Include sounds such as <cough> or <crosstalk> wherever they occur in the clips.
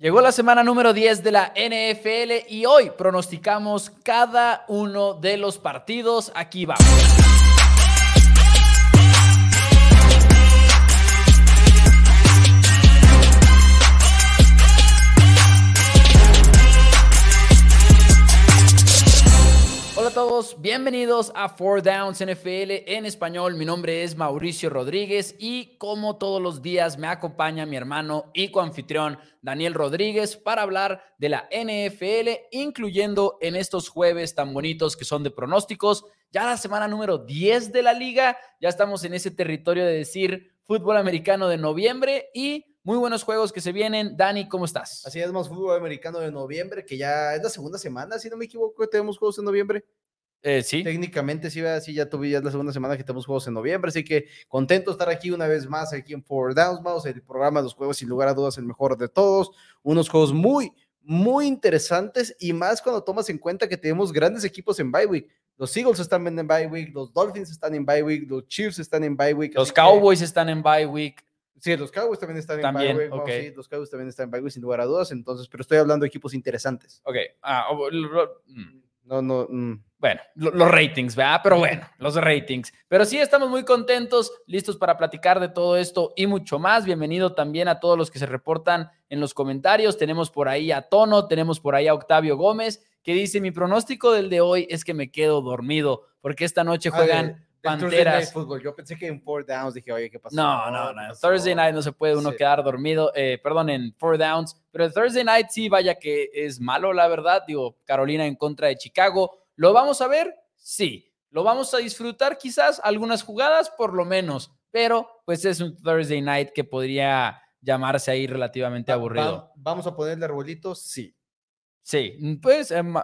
Llegó la semana número 10 de la NFL y hoy pronosticamos cada uno de los partidos. Aquí vamos. Todos, bienvenidos a Four Downs NFL en español. Mi nombre es Mauricio Rodríguez y como todos los días me acompaña mi hermano y coanfitrión Daniel Rodríguez para hablar de la NFL, incluyendo en estos jueves tan bonitos que son de pronósticos. Ya la semana número 10 de la liga, ya estamos en ese territorio de decir fútbol americano de noviembre y muy buenos juegos que se vienen. Dani, ¿cómo estás? Así es, más fútbol americano de noviembre, que ya es la segunda semana, si no me equivoco, tenemos juegos en noviembre. Eh, sí. Técnicamente, sí, sí, ya tuve, ya es la segunda semana que tenemos juegos en noviembre, así que contento de estar aquí una vez más, aquí en Four Downs, vamos, el programa de los juegos, sin lugar a dudas, el mejor de todos. Unos juegos muy, muy interesantes y más cuando tomas en cuenta que tenemos grandes equipos en bye week. Los Eagles están en bye week, los Dolphins están en bye week, los Chiefs están en bye week. Los Cowboys que... están en bye week. Sí, los Cowboys también están también, en bye week. Okay. sí, los Cowboys también están en bye week, sin lugar a dudas. Entonces, pero estoy hablando de equipos interesantes. Ok. Ah, lo, no, no. Mm. Bueno, lo, los ratings, ¿verdad? Pero bueno, los ratings. Pero sí, estamos muy contentos, listos para platicar de todo esto y mucho más. Bienvenido también a todos los que se reportan en los comentarios. Tenemos por ahí a Tono, tenemos por ahí a Octavio Gómez, que dice: Mi pronóstico del de hoy es que me quedo dormido, porque esta noche juegan. Panteras. Fútbol. Yo pensé que en Four Downs dije, oye, ¿qué pasó? No, no, no. Thursday night no se puede uno Sí. quedar dormido. eh, perdón, en Four Downs. Pero el Thursday night sí, vaya que es malo, la verdad. Digo, Carolina en contra de Chicago. ¿Lo vamos a ver? Sí. ¿Lo vamos a disfrutar quizás? Algunas jugadas, por lo menos. Pero, pues es un Thursday night que podría llamarse ahí relativamente Va- aburrido. va- ¿Vamos a ponerle arbolitos? Sí. Sí, pues em,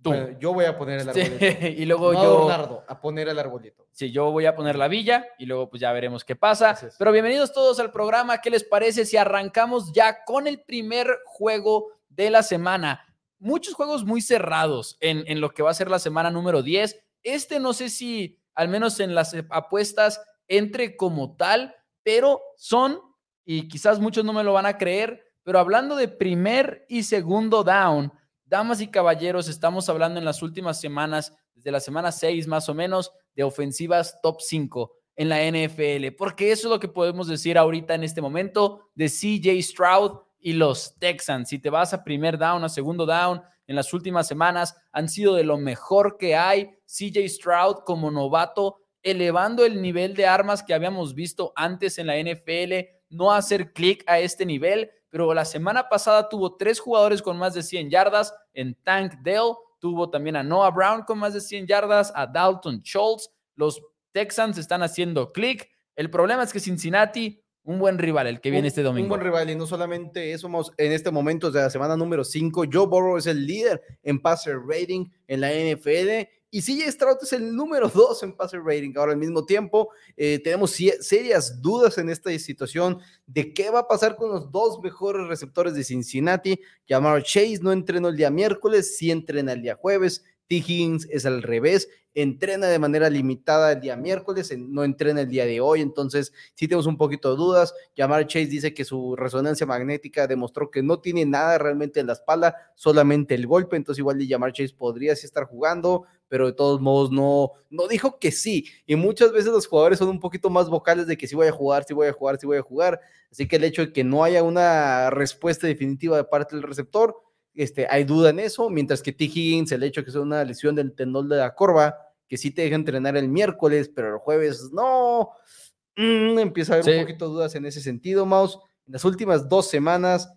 tú. Bueno, yo voy a poner el Sí, arbolito. <laughs> y luego no, yo. Bernardo, a poner el arbolito. Sí, yo voy a poner la villa y luego pues ya veremos qué pasa. Es. Pero bienvenidos todos al programa. ¿Qué les parece si arrancamos ya con el primer juego de la semana? Muchos juegos muy cerrados en, en lo que va a ser la semana número 10. Este no sé si al menos en las apuestas entre como tal, pero son, y quizás muchos no me lo van a creer, pero hablando de primer y segundo down, damas y caballeros, estamos hablando en las últimas semanas, desde la semana 6 más o menos, de ofensivas top 5 en la NFL, porque eso es lo que podemos decir ahorita en este momento de CJ Stroud y los Texans. Si te vas a primer down, a segundo down, en las últimas semanas han sido de lo mejor que hay. CJ Stroud como novato, elevando el nivel de armas que habíamos visto antes en la NFL, no hacer clic a este nivel, pero la semana pasada tuvo tres jugadores con más de 100 yardas en Tank Dell, tuvo también a Noah Brown con más de 100 yardas, a Dalton Schultz, los Texans están haciendo clic. El problema es que Cincinnati, un buen rival el que viene Un- este domingo. Un buen rival y no solamente eso, en este momento de la semana número 5, Joe Burrow es el líder en passer rating en la NFL y CJ Stroud es el número 2 en passer rating. Ahora al mismo tiempo eh, tenemos serias dudas en esta situación de qué va a pasar con los dos mejores receptores de Cincinnati. Jamar Chase no entrenó el día miércoles, sí entrena el día jueves. T. Higgins es al revés, entrena de manera limitada el día miércoles, no entrena el día de hoy, entonces sí tenemos un poquito de dudas. Jamar Chase dice que su resonancia magnética demostró que no tiene nada realmente en la espalda, solamente el golpe, entonces igual Jamar Chase podría sí estar jugando, pero de todos modos no, no dijo que sí. Y muchas veces los jugadores son un poquito más vocales de que sí voy a jugar, sí voy a jugar, sí voy a jugar. Así que el hecho de que no haya una respuesta definitiva de parte del receptor, este, hay duda en eso, mientras que T. Higgins, el hecho de que sea una lesión del tendón de la corva, que sí te deja entrenar el miércoles, pero el jueves no. Mm, empieza a haber Sí. un poquito de dudas en ese sentido, Mouse. En las últimas dos semanas,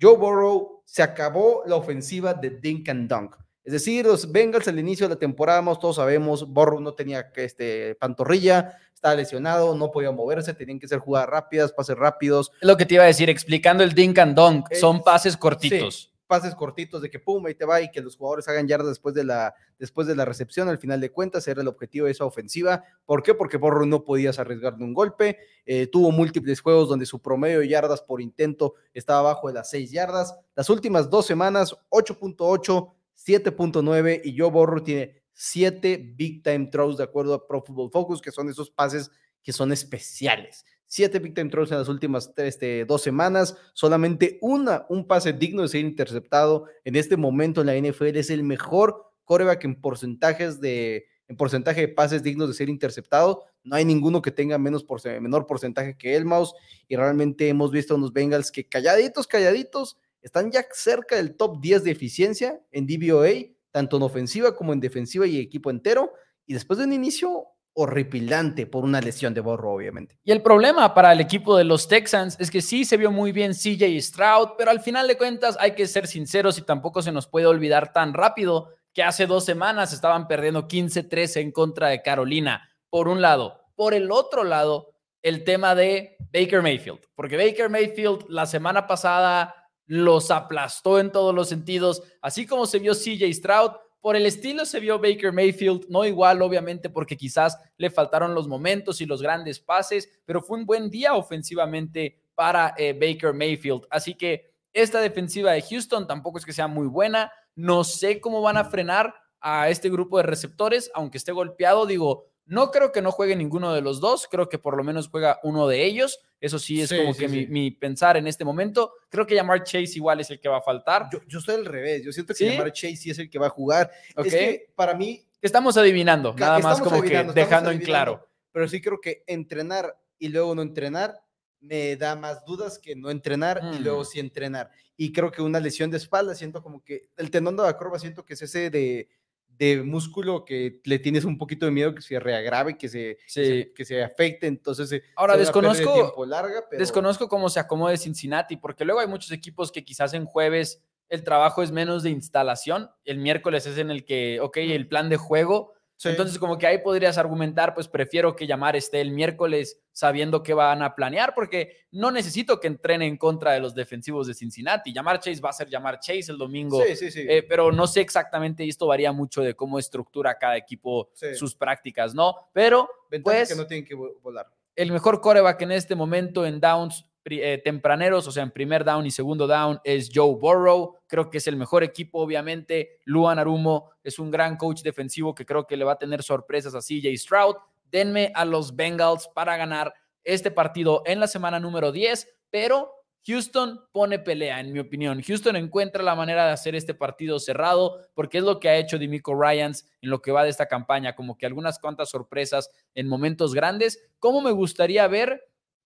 Joe Burrow se acabó la ofensiva de Dink and Dunk. Es decir, los Bengals al inicio de la temporada, todos sabemos, Burrow no tenía este, pantorrilla, estaba lesionado, no podía moverse, tenían que ser jugadas rápidas, pases rápidos, Es lo que te iba a decir, explicando el dink and dunk, son pases cortitos. Pases cortitos de que pum, ahí te va y que los jugadores hagan yardas después de la, después de la recepción. Al final de cuentas, era el objetivo de esa ofensiva. ¿Por qué? Porque Borro no podías arriesgar de un golpe. Eh, tuvo múltiples juegos donde su promedio de yardas por intento estaba abajo de las 6 yardas. Las últimas dos semanas, 8.8, 7.9 y Joe Borro tiene 7 big time throws de acuerdo a Pro Football Focus, que son esos pases que son especiales. Siete big time throws en las últimas este, dos semanas, solamente una, un pase digno de ser interceptado. En este momento en la NFL es el mejor coreback en porcentajes de, en porcentaje de pases dignos de ser interceptado. No hay ninguno que tenga menos menor porcentaje que el Mouse. Y realmente hemos visto unos Bengals que calladitos, calladitos, están ya cerca del top 10 de eficiencia en DVOA, tanto en ofensiva como en defensiva y equipo entero. Y después de un inicio horripilante por una lesión de Borro, obviamente. Y el problema para el equipo de los Texans es que sí se vio muy bien CJ Stroud, pero al final de cuentas hay que ser sinceros y tampoco se nos puede olvidar tan rápido que hace dos semanas estaban perdiendo 15-13 en contra de Carolina, por un lado. Por el otro lado, el tema de Baker Mayfield, porque Baker Mayfield la semana pasada los aplastó en todos los sentidos, así como se vio CJ Stroud, por el estilo se vio Baker Mayfield, no igual obviamente porque quizás le faltaron los momentos y los grandes pases, pero fue un buen día ofensivamente para eh, Baker Mayfield. Así que esta defensiva de Houston tampoco es que sea muy buena. No sé cómo van a frenar a este grupo de receptores, aunque esté golpeado, digo, no creo que no juegue ninguno de los dos, creo que por lo menos juega uno de ellos. Eso sí es como que Mi, pensar en este momento. Creo que llamar Chase igual es el que va a faltar. Yo, yo estoy al revés, yo siento que llamar Chase sí es el que va a jugar. Es que para mí... Estamos adivinando, nada más como que dejando en claro. Pero sí creo que entrenar y luego no entrenar me da más dudas que no entrenar y luego mm. sí entrenar. Y creo que una lesión de espalda, siento como que el tendón de la curva, siento que es ese de de músculo que le tienes un poquito de miedo que se reagrave, que se, que, se afecte, entonces eh, ahora desconozco larga, desconozco cómo se acomode Cincinnati, porque luego hay muchos equipos que quizás en jueves el trabajo es menos de instalación, el miércoles es en el que, ok, el plan de juego entonces, como que ahí podrías argumentar, pues prefiero que llamar esté el miércoles sabiendo que van a planear, porque no necesito que entrene en contra de los defensivos de Cincinnati. Llamar Chase va a ser llamar Chase el domingo, sí, sí, sí. Eh, pero no sé exactamente, y esto varía mucho de cómo estructura cada equipo sus prácticas, ¿no? Pero, pues, que no tienen que volar. El mejor coreback en este momento en downs eh, tempraneros, o sea, en primer down y segundo down, es Joe Burrow. Creo que es el mejor equipo, obviamente. Luan Arumo es un gran coach defensivo que creo que le va a tener sorpresas a CJ Stroud. Denme a los Bengals para ganar este partido en la semana número 10, pero Houston pone pelea, en mi opinión. Houston encuentra la manera de hacer este partido cerrado, porque es lo que ha hecho Dimico Ryans en lo que va de esta campaña, como que algunas cuantas sorpresas en momentos grandes. ¿Cómo me gustaría ver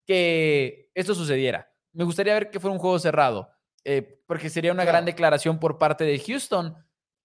que esto sucediera. Me gustaría ver que fuera un juego cerrado, eh, porque sería una gran declaración por parte de Houston,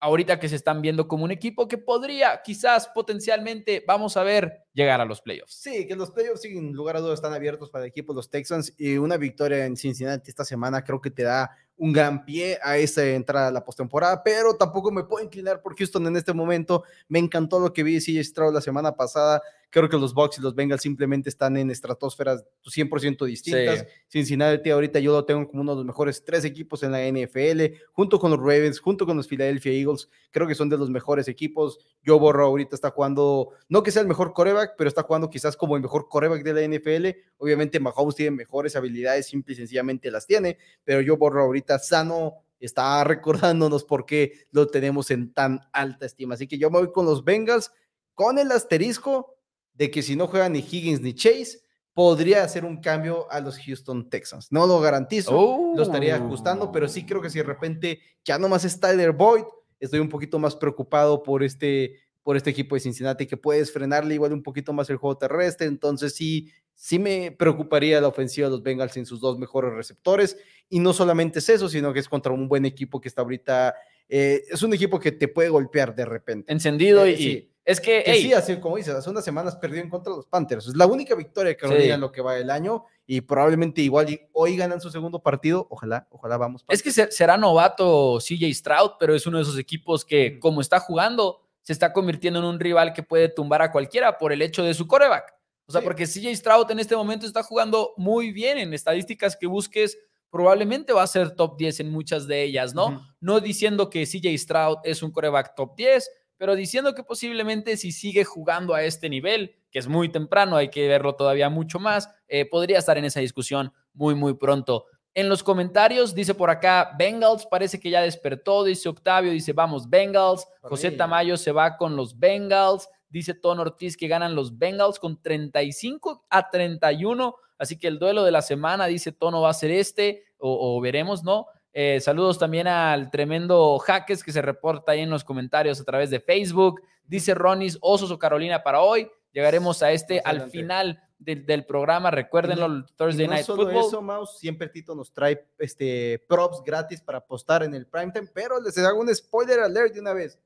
ahorita que se están viendo como un equipo que podría, quizás potencialmente, vamos a ver, llegar a los playoffs. Sí, que los playoffs sin lugar a dudas están abiertos para el equipo de los Texans y una victoria en Cincinnati esta semana creo que te da un gran pie a esa entrada a la postemporada, pero tampoco me puedo inclinar por Houston en este momento. Me encantó lo que vi de CJ Stroud la semana pasada. Creo que los Bucks y los Bengals simplemente están en estratosferas 100% distintas. Cincinnati ahorita yo lo tengo como uno de los mejores tres equipos en la NFL, junto con los Ravens, junto con los Philadelphia Eagles. Creo que son de los mejores equipos. Yo Borro ahorita está jugando, no que sea el mejor coreback, pero está jugando quizás como el mejor coreback de la NFL. Obviamente Mahomes tiene mejores habilidades, simple y sencillamente las tiene, pero yo Borro ahorita sano está recordándonos por qué lo tenemos en tan alta estima. Así que yo me voy con los Bengals con el asterisco de que si no juegan ni Higgins ni Chase, podría hacer un cambio a los Houston Texans. No lo garantizo, lo estaría ajustando, pero sí creo que si de repente ya nomás es Tyler Boyd, estoy un poquito más preocupado por este, por este equipo de Cincinnati, que puedes frenarle igual un poquito más el juego terrestre, entonces sí, sí me preocuparía la ofensiva de los Bengals sin sus dos mejores receptores, y no solamente es eso, sino que es contra un buen equipo que está ahorita, eh, es un equipo que te puede golpear de repente. Encendido eh, y... Es que, sí, así como dices, hace unas semanas perdió en contra de los Panthers. Es la única victoria que sí. en lo que va el año y probablemente igual hoy ganan su segundo partido. Ojalá, ojalá vamos. Es que será novato CJ Stroud, pero es uno de esos equipos que, como está jugando, se está convirtiendo en un rival que puede tumbar a cualquiera por el hecho de su coreback. O sea, porque CJ Stroud en este momento está jugando muy bien en estadísticas que busques. Probablemente va a ser top 10 en muchas de ellas, ¿no? No diciendo que CJ Stroud es un coreback top 10, pero diciendo que posiblemente si sigue jugando a este nivel, que es muy temprano, hay que verlo todavía mucho más, eh, podría estar en esa discusión muy, muy pronto. En los comentarios dice por acá, Bengals parece que ya despertó, dice Octavio, dice vamos Bengals, José Tamayo se va con los Bengals, dice Ton Ortiz que ganan los Bengals con 35 a 31 Así que el duelo de la semana, dice Tono, va a ser este, o, veremos, ¿no? Eh, saludos también al tremendo Jaques que se reporta ahí en los comentarios a través de Facebook. Dice Ronis, Osos o Carolina para hoy. Llegaremos a este al final del, programa. Recuérdenlo, el Thursday Night solo Football. Eso, Mouse, siempre Tito nos trae este, props gratis para apostar en el primetime, pero les hago un spoiler alert de una vez.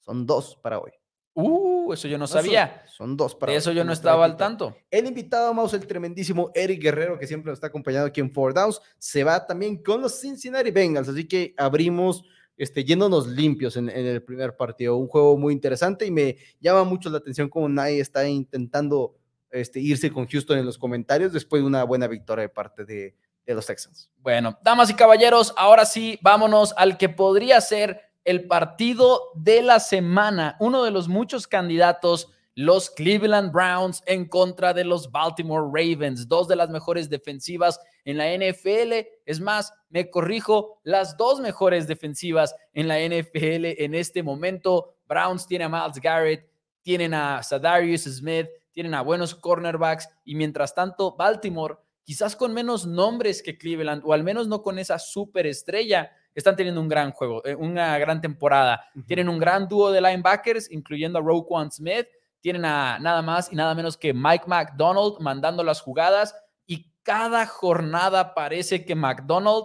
Son dos para hoy. Uh, eso yo no, sabía. Son, dos para De eso yo no estaba al tanto. El invitado, Mouse, el tremendísimo Eric Guerrero, que siempre nos está acompañando aquí en Four Downs, se va también con los Cincinnati Bengals. Así que abrimos este, yéndonos limpios en, el primer partido. Un juego muy interesante y me llama mucho la atención cómo nadie está intentando este, irse con Houston en los comentarios después de una buena victoria de parte de, de los Texans. Bueno, damas y caballeros, ahora sí, vámonos al que podría ser el partido de la semana, uno de los muchos candidatos, los Cleveland Browns en contra de los Baltimore Ravens, dos de las mejores defensivas en la NFL. Es más, me corrijo, las dos mejores defensivas en la NFL en este momento. Browns tiene a Miles Garrett, tienen a Sadarius Smith, tienen a buenos cornerbacks y mientras tanto Baltimore, quizás con menos nombres que Cleveland o al menos no con esa superestrella, están teniendo un gran juego, eh, una gran temporada. Tienen un gran dúo de linebackers, incluyendo a Roquan Smith. Tienen a nada más y nada menos que Mike McDonald mandando las jugadas. Y cada jornada parece que McDonald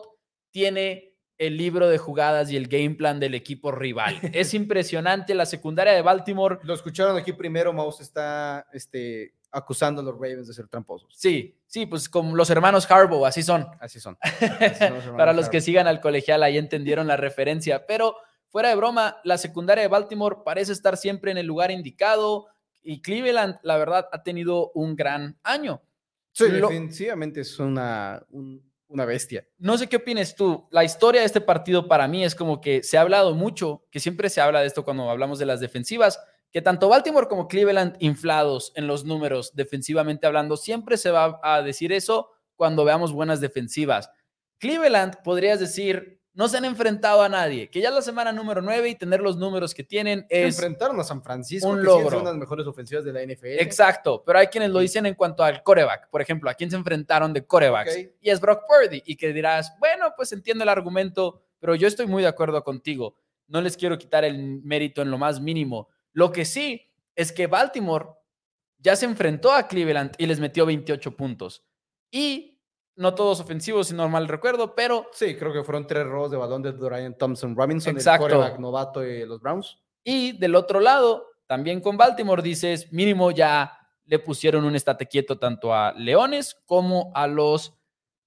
tiene el libro de jugadas y el game plan del equipo rival. <laughs> es impresionante la secundaria de Baltimore. Lo escucharon aquí primero, Mouse está este, acusando a los Ravens de ser tramposos. Sí, sí, pues como los hermanos Harbaugh, así son. Así son. <laughs> Para los que sigan al colegial, ahí entendieron la referencia. Pero fuera de broma, la secundaria de Baltimore parece estar siempre en el lugar indicado y Cleveland, la verdad, ha tenido un gran año. Sí, definitivamente es una, una bestia. No sé qué opinas tú. La historia de este partido para mí es como que se ha hablado mucho, que siempre se habla de esto cuando hablamos de las defensivas, que tanto Baltimore como Cleveland inflados en los números defensivamente hablando, siempre se va a decir eso cuando veamos buenas defensivas. Cleveland, podrías decir, no se han enfrentado a nadie, que ya la semana número 9 y tener los números que tienen es... Enfrentaron a San Francisco, un logro. son las mejores ofensivas de la NFL. Exacto, pero hay quienes lo dicen en cuanto al coreback, por ejemplo, a quién se enfrentaron de corebacks, y es Brock Purdy, y que dirás, bueno, pues entiendo el argumento, pero yo estoy muy de acuerdo contigo, no les quiero quitar el mérito en lo más mínimo, lo que sí es que Baltimore ya se enfrentó a Cleveland y les metió 28 puntos. Y no todos ofensivos, si no mal recuerdo, pero... Sí, creo que fueron tres robos de balón de Dorian Thompson Robinson, Exacto. el novato de los Browns. Y del otro lado, también con Baltimore, dices, mínimo ya le pusieron un estate quieto tanto a Leones como a los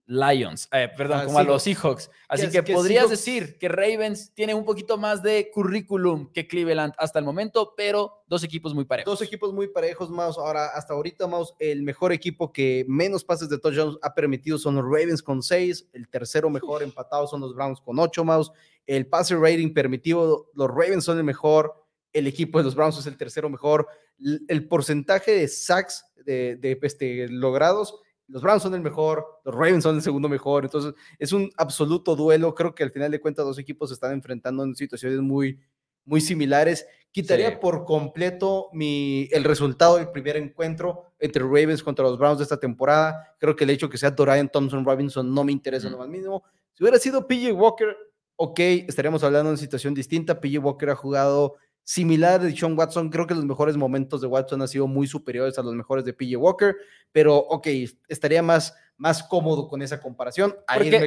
Lions, eh, perdón, ah, como a los Seahawks. Así que, podrías decir que Ravens tiene un poquito más de currículum que Cleveland hasta el momento, pero dos equipos muy parejos. Dos equipos muy parejos, Mouse. Ahora, hasta ahorita, Mouse, el mejor equipo que menos pases de touchdowns ha permitido son los Ravens con seis. El tercero mejor empatado son los Browns con ocho, Mouse. El passer rating permitido, los Ravens son el mejor. El equipo de los Browns es el tercero mejor. El porcentaje de sacks de, de este, logrados los Browns son el mejor, los Ravens son el segundo mejor, entonces es un absoluto duelo, creo que al final de cuentas dos equipos se están enfrentando en situaciones muy, muy similares. Quitaría por completo mi, el resultado del primer encuentro entre Ravens contra los Browns de esta temporada. Creo que el hecho que sea Dorian Thompson Robinson no me interesa lo más mínimo. Si hubiera sido PJ Walker, ok, estaríamos hablando de una situación distinta. PJ Walker ha jugado similar de Sean Watson. Creo que los mejores momentos de Watson han sido muy superiores a los mejores de PJ Walker, pero ok, estaría más, más cómodo con esa comparación.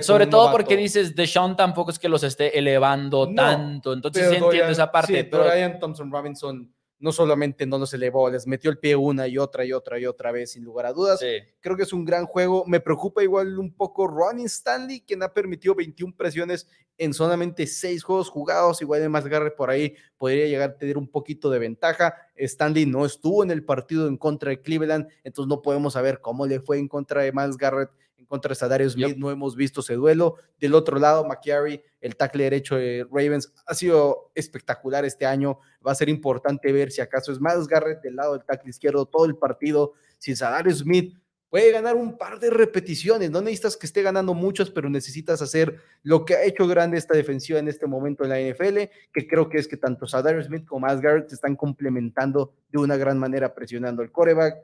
sobre todo porque dices, Sean tampoco es que los esté elevando tanto, entonces sí entiendo esa parte. pero Ryan Thompson Robinson no solamente no los elevó, les metió el pie una y otra y otra y otra vez, sin lugar a dudas. Creo que es un gran juego. Me preocupa igual un poco Ronnie Stanley, quien ha permitido 21 presiones en solamente 6 juegos jugados. Igual de más Garrett por ahí podría llegar a tener un poquito de ventaja. Stanley no estuvo en el partido en contra de Cleveland, entonces no podemos saber cómo le fue en contra de Miles Garrett contra Sadarius Smith, no hemos visto ese duelo. Del otro lado, McCary, el tackle derecho de Ravens, ha sido espectacular este año. Va a ser importante ver si acaso es más Garrett del lado del tackle izquierdo todo el partido. Si Sadarius Smith puede ganar un par de repeticiones, no necesitas que esté ganando muchos, pero necesitas hacer lo que ha hecho grande esta defensiva en este momento en la NFL, que creo que es que tanto Sadarius Smith como Miles Garrett se están complementando de una gran manera presionando el coreback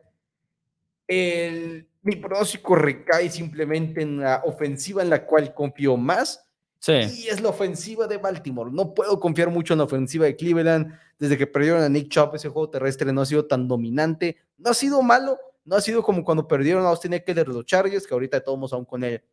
el, mi pronóstico recae simplemente en la ofensiva en la cual confío más. Sí. Y es la ofensiva de Baltimore. No puedo confiar mucho en la ofensiva de Cleveland. Desde que perdieron a Nick Chubb, ese juego terrestre no ha sido tan dominante. No ha sido malo, no ha sido como cuando perdieron a Austin Eckler de los Chargers, que ahorita todos aún con él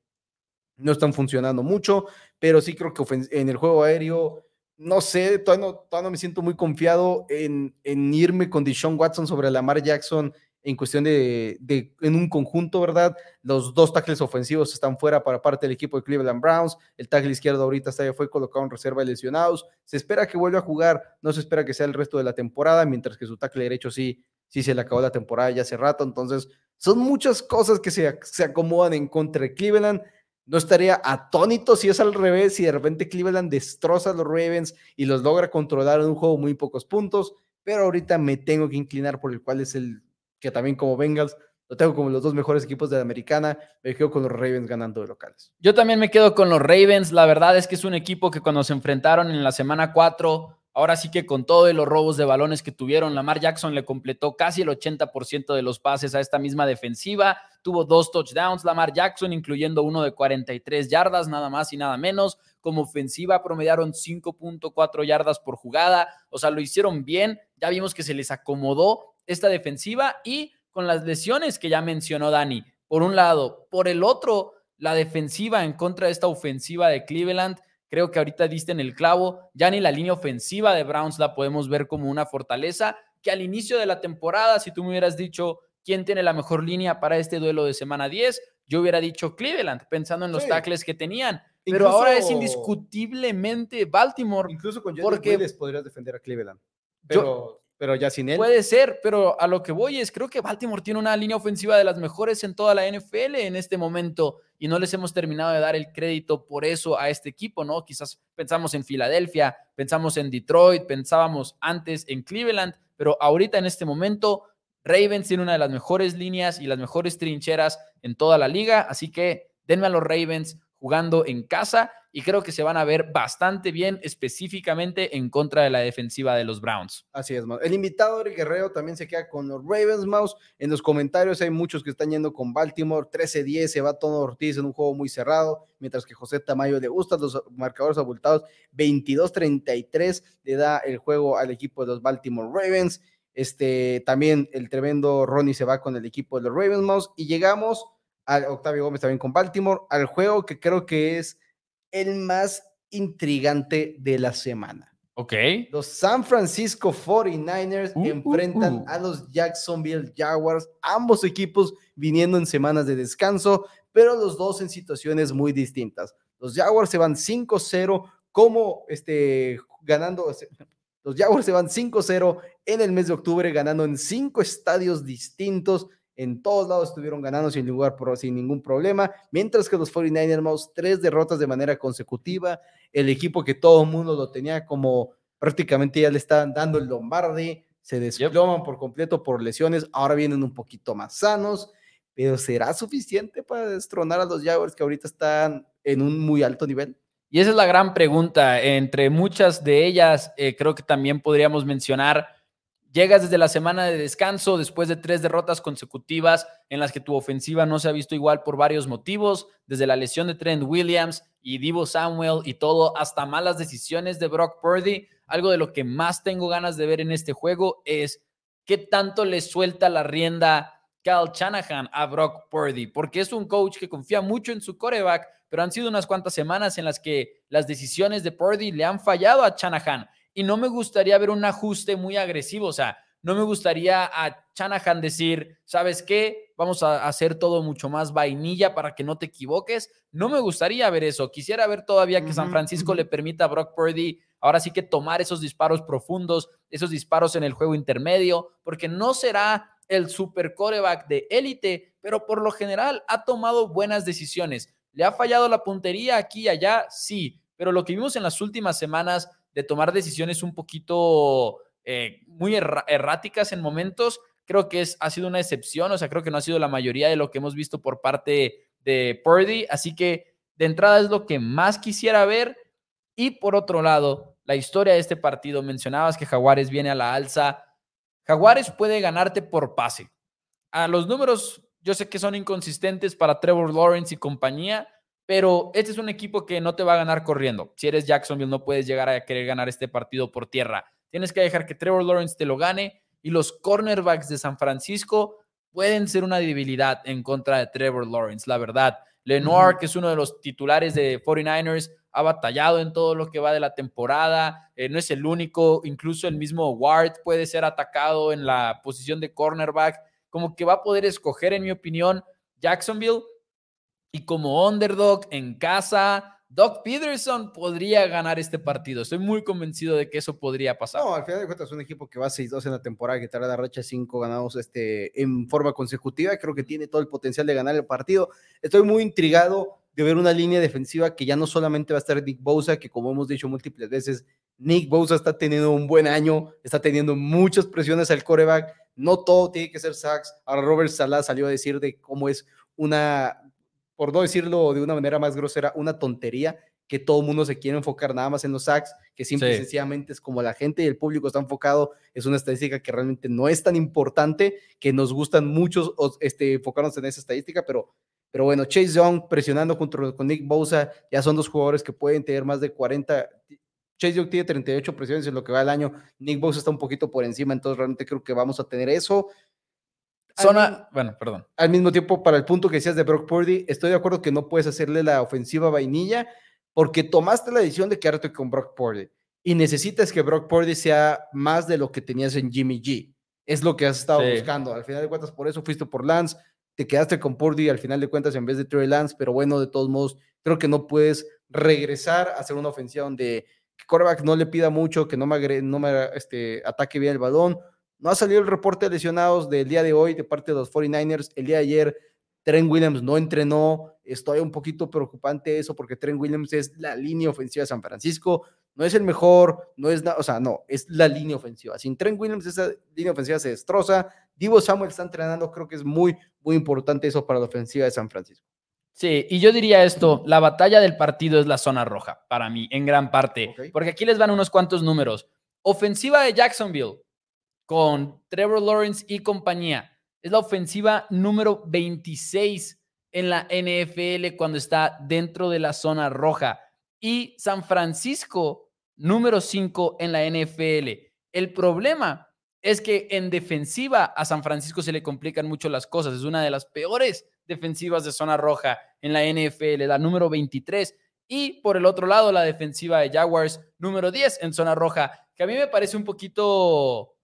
no están funcionando mucho, pero sí creo que en el juego aéreo, no sé, todavía no, todavía no me siento muy confiado en, en irme con Deshaun Watson sobre Lamar Jackson en cuestión de, en un conjunto, ¿verdad? Los dos tackles ofensivos están fuera para parte del equipo de Cleveland Browns. El tackle izquierdo ahorita está, fue colocado en reserva de lesionados. Se espera que vuelva a jugar, no se espera que sea el resto de la temporada, mientras que su tackle derecho sí, sí se le acabó la temporada ya hace rato. Entonces, son muchas cosas que se, se acomodan en contra de Cleveland. No estaría atónito si es al revés, si de repente Cleveland destroza a los Ravens y los logra controlar en un juego muy pocos puntos, pero ahorita me tengo que inclinar por el cual es el que también como Bengals, lo tengo como los dos mejores equipos de la americana, me quedo con los Ravens ganando de locales. Yo también me quedo con los Ravens, la verdad es que es un equipo que cuando se enfrentaron en la semana 4, ahora sí que con todos los robos de balones que tuvieron, Lamar Jackson le completó casi el 80% de los pases a esta misma defensiva, tuvo dos touchdowns Lamar Jackson, incluyendo uno de 43 yardas, nada más y nada menos, como ofensiva promediaron 5.4 yardas por jugada, o sea, lo hicieron bien, ya vimos que se les acomodó esta defensiva y con las lesiones que ya mencionó Dani. Por un lado, por el otro, la defensiva en contra de esta ofensiva de Cleveland. Creo que ahorita diste en el clavo. Ya ni la línea ofensiva de Browns la podemos ver como una fortaleza que al inicio de la temporada, si tú me hubieras dicho quién tiene la mejor línea para este duelo de semana 10, yo hubiera dicho Cleveland, pensando en los tackles que tenían. Pero ahora es indiscutiblemente Baltimore. Incluso con porque podrías defender a Cleveland. Pero pero ya sin él. Puede ser, pero a lo que voy es, creo que Baltimore tiene una línea ofensiva de las mejores en toda la NFL en este momento y no les hemos terminado de dar el crédito por eso a este equipo, ¿no? Quizás pensamos en Filadelfia, pensamos en Detroit, pensábamos antes en Cleveland, pero ahorita en este momento Ravens tiene una de las mejores líneas y las mejores trincheras en toda la liga, así que denme a los Ravens jugando en casa y creo que se van a ver bastante bien específicamente en contra de la defensiva de los Browns. Así es, El invitado Eric Guerrero también se queda con los Ravens, Mouse. En los comentarios hay muchos que están yendo con Baltimore. 13-10 se va Tono Ortiz en un juego muy cerrado, mientras que José Tamayo le gustan los marcadores abultados. 22-33 le da el juego al equipo de los Baltimore Ravens. Este, también el tremendo Ronnie se va con el equipo de los Ravens, Mouse. Y llegamos a Octavio Gómez también con Baltimore, al juego que creo que es el más intrigante de la semana. Ok. Los San Francisco 49ers uh, uh, enfrentan uh. a los Jacksonville Jaguars, ambos equipos viniendo en semanas de descanso, pero los dos en situaciones muy distintas. Los Jaguars se van 5-0 como este, ganando, los Jaguars se van 5-0 en el mes de octubre, ganando en cinco estadios distintos en todos lados estuvieron ganando sin, lugar, sin ningún problema, mientras que los 49ers, tres derrotas de manera consecutiva, el equipo que todo el mundo lo tenía como prácticamente ya le estaban dando el Lombardi, se desploman por completo por lesiones, ahora vienen un poquito más sanos, pero ¿será suficiente para destronar a los Jaguars que ahorita están en un muy alto nivel? Y esa es la gran pregunta. Entre muchas de ellas, eh, creo que también podríamos mencionar Llegas desde la semana de descanso después de tres derrotas consecutivas en las que tu ofensiva no se ha visto igual por varios motivos, desde la lesión de Trent Williams y Divo Samuel y todo, hasta malas decisiones de Brock Purdy. Algo de lo que más tengo ganas de ver en este juego es qué tanto le suelta la rienda Cal Shanahan a Brock Purdy, porque es un coach que confía mucho en su coreback, pero han sido unas cuantas semanas en las que las decisiones de Purdy le han fallado a Shanahan y no me gustaría ver un ajuste muy agresivo, o sea, no me gustaría a Shanahan decir, ¿sabes qué? Vamos a hacer todo mucho más vainilla para que no te equivoques. No me gustaría ver eso. Quisiera ver todavía que San Francisco le permita a Brock Purdy ahora sí que tomar esos disparos profundos, esos disparos en el juego intermedio, porque no será el super coreback de élite, pero por lo general ha tomado buenas decisiones. ¿Le ha fallado la puntería aquí y allá? Sí, pero lo que vimos en las últimas semanas de tomar decisiones un poquito eh, muy erráticas en momentos, creo que es, ha sido una excepción, o sea, creo que no ha sido la mayoría de lo que hemos visto por parte de Purdy, así que de entrada es lo que más quisiera ver. Y por otro lado, la historia de este partido, mencionabas que Jaguares viene a la alza. Jaguares puede ganarte por pase. A los números Yo sé que son inconsistentes para Trevor Lawrence y compañía, pero este es un equipo que no te va a ganar corriendo. Si eres Jacksonville, no puedes llegar a querer ganar este partido por tierra. Tienes que dejar que Trevor Lawrence te lo gane y los cornerbacks de San Francisco pueden ser una debilidad en contra de Trevor Lawrence, la verdad. Lenoir, que es uno de los titulares de 49ers, ha batallado en todo lo que va de la temporada, eh, no es el único, incluso el mismo Ward puede ser atacado en la posición de cornerback, como que va a poder escoger, en mi opinión, Jacksonville y como underdog en casa, Doc Peterson podría ganar este partido. Estoy muy convencido de que eso podría pasar. No, al final de cuentas es un equipo que va 6-2 en la temporada, que trae la racha 5 ganados este, en forma consecutiva. Creo que tiene todo el potencial de ganar el partido. Estoy muy intrigado de ver una línea defensiva que ya no solamente va a estar Nick Bosa, que como hemos dicho múltiples veces, Nick Bosa está teniendo un buen año, está teniendo muchas presiones al coreback. No todo tiene que ser sacks. Ahora Robert Salah salió a decir de cómo es una por no decirlo de una manera más grosera, una tontería que todo el mundo se quiere enfocar nada más en los sacks, que simple y sencillamente es como la gente y el público está enfocado, es una estadística que realmente no es tan importante, que nos gustan muchos este, enfocarnos en esa estadística, pero, pero bueno, Chase Young presionando junto con Nick Bosa, ya son dos jugadores que pueden tener más de 40, Chase Young tiene 38 presiones en lo que va el año, Nick Bosa está un poquito por encima, entonces realmente creo que vamos a tener eso. Zona, bueno, perdón. Al mismo tiempo, para el punto que decías de Brock Purdy, estoy de acuerdo que no puedes hacerle la ofensiva vainilla porque tomaste la decisión de quedarte con Brock Purdy y necesitas que Brock Purdy sea más de lo que tenías en Jimmy G. Es lo que has estado buscando. Al final de cuentas, por eso fuiste por Lance, te quedaste con Purdy al final de cuentas en vez de Trey Lance, pero bueno, de todos modos, creo que no puedes regresar a hacer una ofensiva donde que quarterback no le pida mucho, que no me, no me este, ataque bien el balón, no ha salido el reporte de lesionados del día de hoy de parte de los 49ers. El día de ayer, Trent Williams no entrenó. Estoy un poquito preocupante eso porque Trent Williams es la línea ofensiva de San Francisco. No es el mejor, no es, o sea, no, es la línea ofensiva. Sin Trent Williams, esa línea ofensiva se destroza. Divo Samuel está entrenando. Creo que es muy, muy importante eso para la ofensiva de San Francisco. Sí, y yo diría esto, la batalla del partido es la zona roja, para mí, en gran parte, porque aquí les van unos cuantos números. Ofensiva de Jacksonville, con Trevor Lawrence y compañía. Es la ofensiva número 26 en la NFL cuando está dentro de la zona roja. Y San Francisco, número 5 en la NFL. El problema es que en defensiva a San Francisco se le complican mucho las cosas. Es una de las peores defensivas de zona roja en la NFL, la número 23. Y por el otro lado, la defensiva de Jaguars, número 10 en zona roja, que a mí me parece un poquito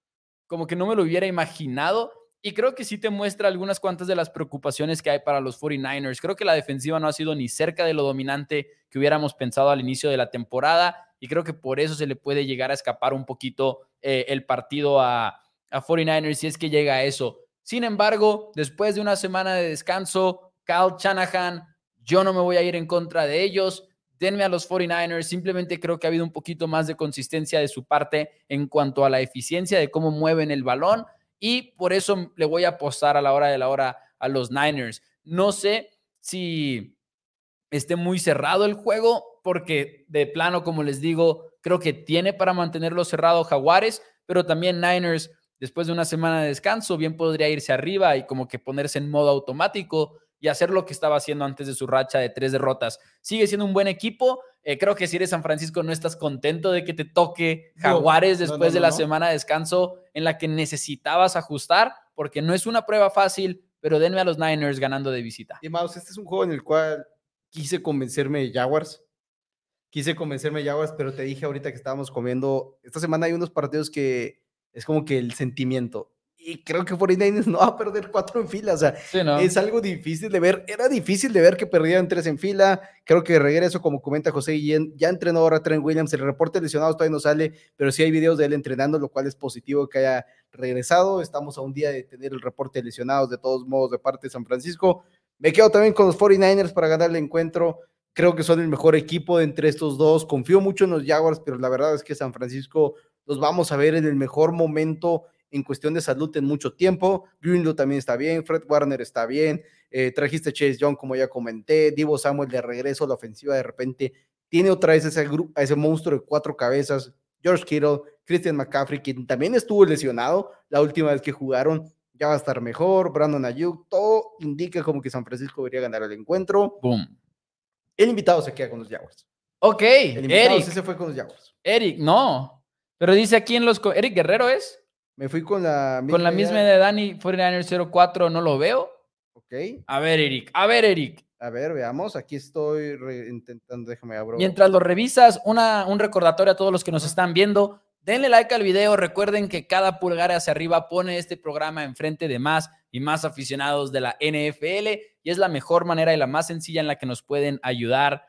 como que no me lo hubiera imaginado. Y creo que sí te muestra algunas cuantas de las preocupaciones que hay para los 49ers. Creo que la defensiva no ha sido ni cerca de lo dominante que hubiéramos pensado al inicio de la temporada. Y creo que por eso se le puede llegar a escapar un poquito eh, el partido a, a 49ers si es que llega a eso. Sin embargo, después de una semana de descanso, Kyle Shanahan, yo no me voy a ir en contra de ellos denme a los 49ers. Simplemente creo que ha habido un poquito más de consistencia de su parte en cuanto a la eficiencia de cómo mueven el balón y por eso le voy a apostar a la hora de la hora a los Niners. No sé si esté muy cerrado el juego porque de plano, como les digo, creo que tiene para mantenerlo cerrado Jaguares, pero también Niners después de una semana de descanso bien podría irse arriba y como que ponerse en modo automático y hacer lo que estaba haciendo antes de su racha de tres derrotas. Sigue siendo un buen equipo. Eh, creo que si eres San Francisco no estás contento de que te toque Jaguares después de la semana de descanso en la que necesitabas ajustar, porque no es una prueba fácil, pero denme a los Niners ganando de visita. Y Maus, este es un juego en el cual quise convencerme de Jaguars. Quise convencerme de Jaguars, pero te dije ahorita que estábamos comiendo. Esta semana hay unos partidos que es como que el sentimiento y creo que 49ers no va a perder cuatro en fila. O sea, es algo difícil de ver. Era difícil de ver que perdieran tres en fila. Creo que regreso, como comenta José Guillén, ya entrenó ahora Trent Williams. El reporte de lesionados todavía no sale, pero sí hay videos de él entrenando, lo cual es positivo que haya regresado. Estamos a un día de tener el reporte de lesionados, de todos modos, de parte de San Francisco. Me quedo también con los 49ers para ganar el encuentro. Creo que son el mejor equipo entre estos dos. Confío mucho en los Jaguars, pero la verdad es que San Francisco los vamos a ver en el mejor momento en cuestión de salud en mucho tiempo. Greenlow también está bien, Fred Warner está bien, eh, trajiste Chase Young, como ya comenté, Divo Samuel de regreso a la ofensiva de repente tiene otra vez ese, a ese monstruo de cuatro cabezas, George Kittle, Christian McCaffrey, quien también estuvo lesionado la última vez que jugaron, ya va a estar mejor, Brandon Ayuk, todo indica como que San Francisco debería ganar el encuentro. Boom. El invitado se queda con los Jaguars. Ok, El invitado Eric. sí se fue con los Jaguars. Eric, no. Pero dice aquí en los... co- Eric Guerrero es. Me fui con la Con la misma de Dani, 49ers 04, no lo veo. Ok, A ver, Eric. A ver, Eric. a ver, veamos. Aquí estoy intentando, déjame abro. Mientras lo revisas, una, un recordatorio a todos los que nos están viendo. Denle like al video. Recuerden que cada pulgar hacia arriba pone este programa enfrente de más y más aficionados de la NFL y es la mejor manera y la más sencilla en la que nos pueden ayudar.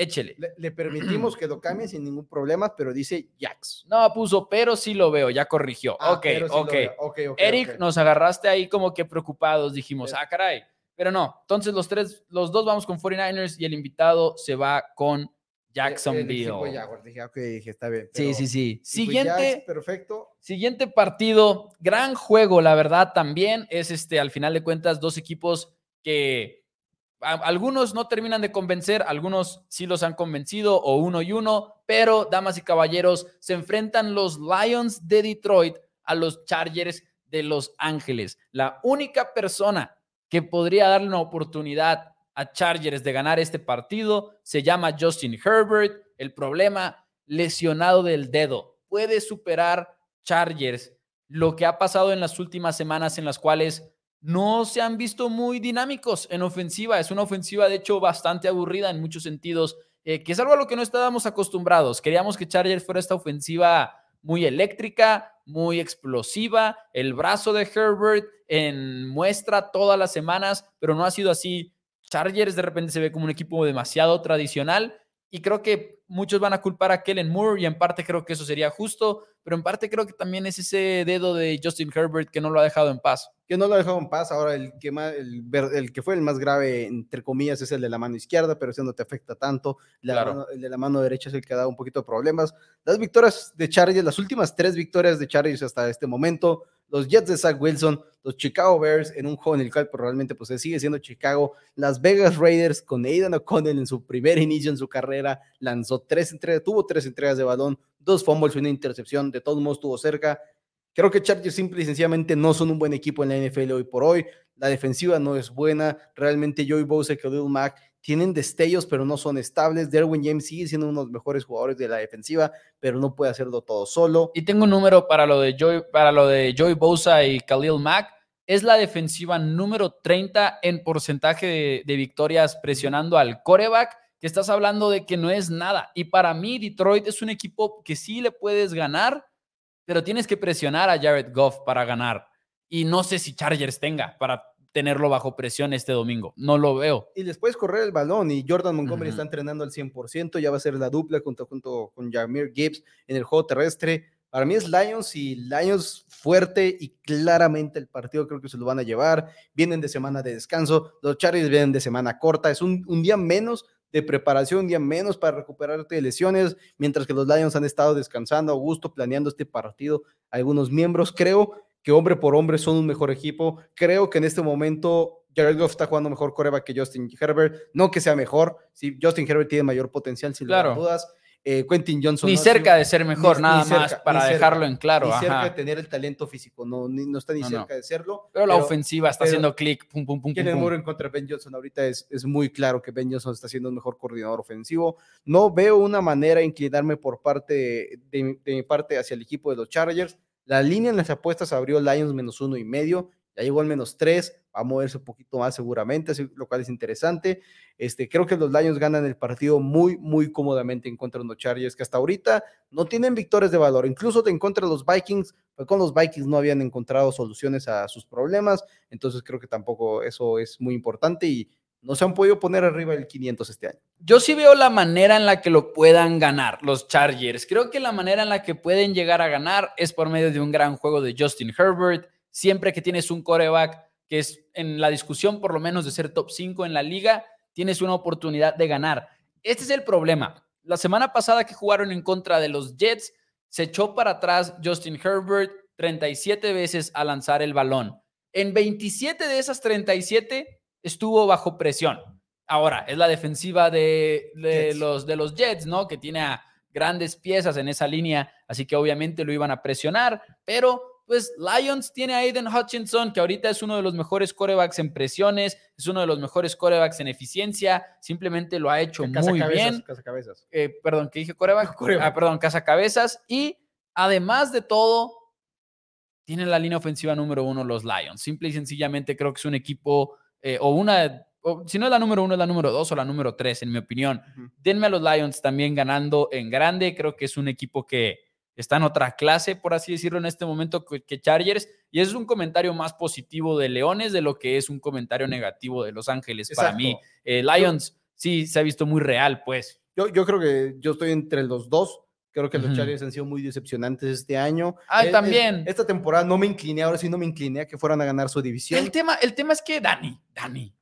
Échele. Le, le permitimos que lo cambie sin ningún problema, pero dice Jax. No puso, pero sí lo veo, ya corrigió. Ah, ok, sí lo ok. veo. ok, Eric, nos agarraste ahí como que preocupados. Dijimos, Eh. ah, caray. Pero no, entonces los tres, los dos vamos con 49ers y el invitado se va con Eh, eh, Jacksonville. dije. Dije, ok, dije, está bien. Sí, pero sí, sí. Siguiente, Jax, perfecto. siguiente partido, gran juego, la verdad, también es este, al final de cuentas, dos equipos que algunos no terminan de convencer, algunos sí los han convencido, o uno y uno, pero, damas y caballeros, se enfrentan los Lions de Detroit a los Chargers de Los Ángeles. La única persona que podría darle una oportunidad a Chargers de ganar este partido se llama Justin Herbert. El problema, lesionado del dedo. Puede superar Chargers lo que ha pasado en las últimas semanas en las cuales no se han visto muy dinámicos en ofensiva. Es una ofensiva, de hecho, bastante aburrida en muchos sentidos, eh, que es algo a lo que no estábamos acostumbrados. Queríamos que Chargers fuera esta ofensiva muy eléctrica, muy explosiva. El brazo de Herbert en muestra todas las semanas, pero no ha sido así. Chargers de repente se ve como un equipo demasiado tradicional y creo que muchos van a culpar a Kellen Moore y en parte creo que eso sería justo, pero en parte creo que también es ese dedo de Justin Herbert que no lo ha dejado en paz. que no lo ha dejado en paz. Ahora, el que, más, el, el que fue el más grave, entre comillas, es el de la mano izquierda, pero ese no te afecta tanto. La Claro. mano- el de la mano derecha es el que ha dado un poquito de problemas. Las victorias de Chargers, las últimas tres victorias de Chargers hasta este momento, los Jets de Zach Wilson, los Chicago Bears en un juego en el cual pues, realmente pues, sigue siendo Chicago, las Vegas Raiders con Aidan O'Connell en su primer inicio en su carrera, lanzó tres entregas, tuvo tres entregas de balón, dos fumbles y una intercepción, de todos modos estuvo cerca. Creo que Chargers simple y sencillamente no son un buen equipo en la NFL hoy por hoy. La defensiva no es buena. Realmente Joey Bosa y Khalil Mack tienen destellos, pero no son estables. Derwin James sigue siendo uno de los mejores jugadores de la defensiva, pero no puede hacerlo todo solo. Y tengo un número para lo de Joey, para lo de Joey Bosa y Khalil Mack. Es la defensiva número 30 en porcentaje de, de victorias presionando al coreback, que estás hablando de que no es nada. Y para mí, Detroit es un equipo que sí le puedes ganar, pero tienes que presionar a Jared Goff para ganar. Y no sé si Chargers tenga para tenerlo bajo presión este domingo. No lo veo. Y les puedes correr el balón y Jordan Montgomery está entrenando al 100%, ya va a ser la dupla junto, junto con Jameer Gibbs en el juego terrestre. Para mí es Lions y Lions fuerte y claramente el partido creo que se lo van a llevar. Vienen de semana de descanso, los Chargers vienen de semana corta, es un, un día menos de preparación, un día menos para recuperarte de lesiones, mientras que los Lions han estado descansando a gusto, planeando este partido. Algunos miembros, creo que hombre por hombre son un mejor equipo. Creo que en este momento Jared Goff está jugando mejor coreback que Justin Herbert. No que sea mejor, si Justin Herbert tiene mayor potencial, sin lugar a Claro. dudas. Eh, Quentin Johnson. Ni no cerca sido- de ser mejor, ni- nada ni cerca, más para cerca, dejarlo en claro. Ni cerca de tener el talento físico, no, ni- no está ni No, cerca de serlo. Pero la ofensiva está pero- haciendo clic, pum, pum, pum, Kellen. Moore en contra de Ben Johnson ahorita es, es muy claro que Ben Johnson está siendo un mejor coordinador ofensivo. No veo una manera de inclinarme por parte de mi parte hacia el equipo de los Chargers. La línea en las apuestas abrió Lions menos uno y medio, ya llegó al menos tres, va a moverse un poquito más seguramente, lo cual es interesante. Este, creo que los Lions ganan el partido muy, muy cómodamente en contra de los Chargers, que hasta ahorita no tienen victorias de valor. Incluso en contra de los Vikings, fue con los Vikings no habían encontrado soluciones a sus problemas, entonces creo que tampoco eso es muy importante y no se han podido poner arriba del 500 este año. Yo sí veo la manera en la que lo puedan ganar los Chargers. Creo que la manera en la que pueden llegar a ganar es por medio de un gran juego de Justin Herbert. Siempre que tienes un coreback que es en la discusión por lo menos de ser top 5 en la liga, tienes una oportunidad de ganar. Este es el problema. La semana pasada que jugaron en contra de los Jets, se echó para atrás Justin Herbert 37 veces a lanzar el balón. En 27 de esas 37 estuvo bajo presión. Ahora, es la defensiva de, los, de los Jets, ¿no? Que tiene a grandes piezas en esa línea, así que obviamente lo iban a presionar, pero pues Lions tiene a Aiden Hutchinson, que ahorita es uno de los mejores corebacks en presiones, es uno de los mejores corebacks en eficiencia, simplemente lo ha hecho muy bien. Eh, perdón, ¿qué dije coreback? <laughs> Ah, perdón, cabezas. Y además de todo, tienen la línea ofensiva número uno los Lions. Simple y sencillamente creo que es un equipo eh, o una si no es la número uno, es la número dos o la número tres, en mi opinión. Denme a los Lions también ganando en grande. Creo que es un equipo que está en otra clase, por así decirlo, en este momento que Chargers. Y es un comentario más positivo de Leones de lo que es un comentario negativo de Los Ángeles para mí. Eh, Lions sí se ha visto muy real, pues. Yo, yo creo que yo estoy entre los dos. Creo que los Chargers han sido muy decepcionantes este año. Ah, también. esta temporada no me incliné, ahora sí no me incliné a que fueran a ganar su división. El tema, el tema es que Dani, Dani,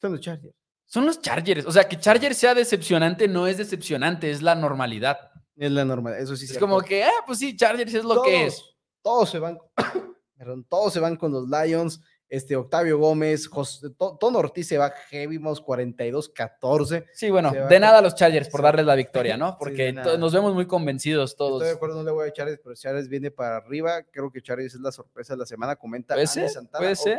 son los Chargers. Son los Chargers. O sea, que Chargers sea decepcionante no es decepcionante, es la normalidad. Es la normalidad, eso sí. Es como que, ah, pues sí, Chargers es lo que es. Todos se van, <coughs> perdón, todos se van con los Lions. Este Octavio Gómez, José, Tono Ortiz se va heavy, 42-14. Sí, bueno, de nada a los Chargers por darles la victoria, <laughs> ¿no? Porque nos vemos muy convencidos todos. Estoy de acuerdo, no le voy a Chargers, pero Chargers viene para arriba. Creo que Chargers es la sorpresa de la semana. Comenta ¿Puede ser? ¿Puede ser?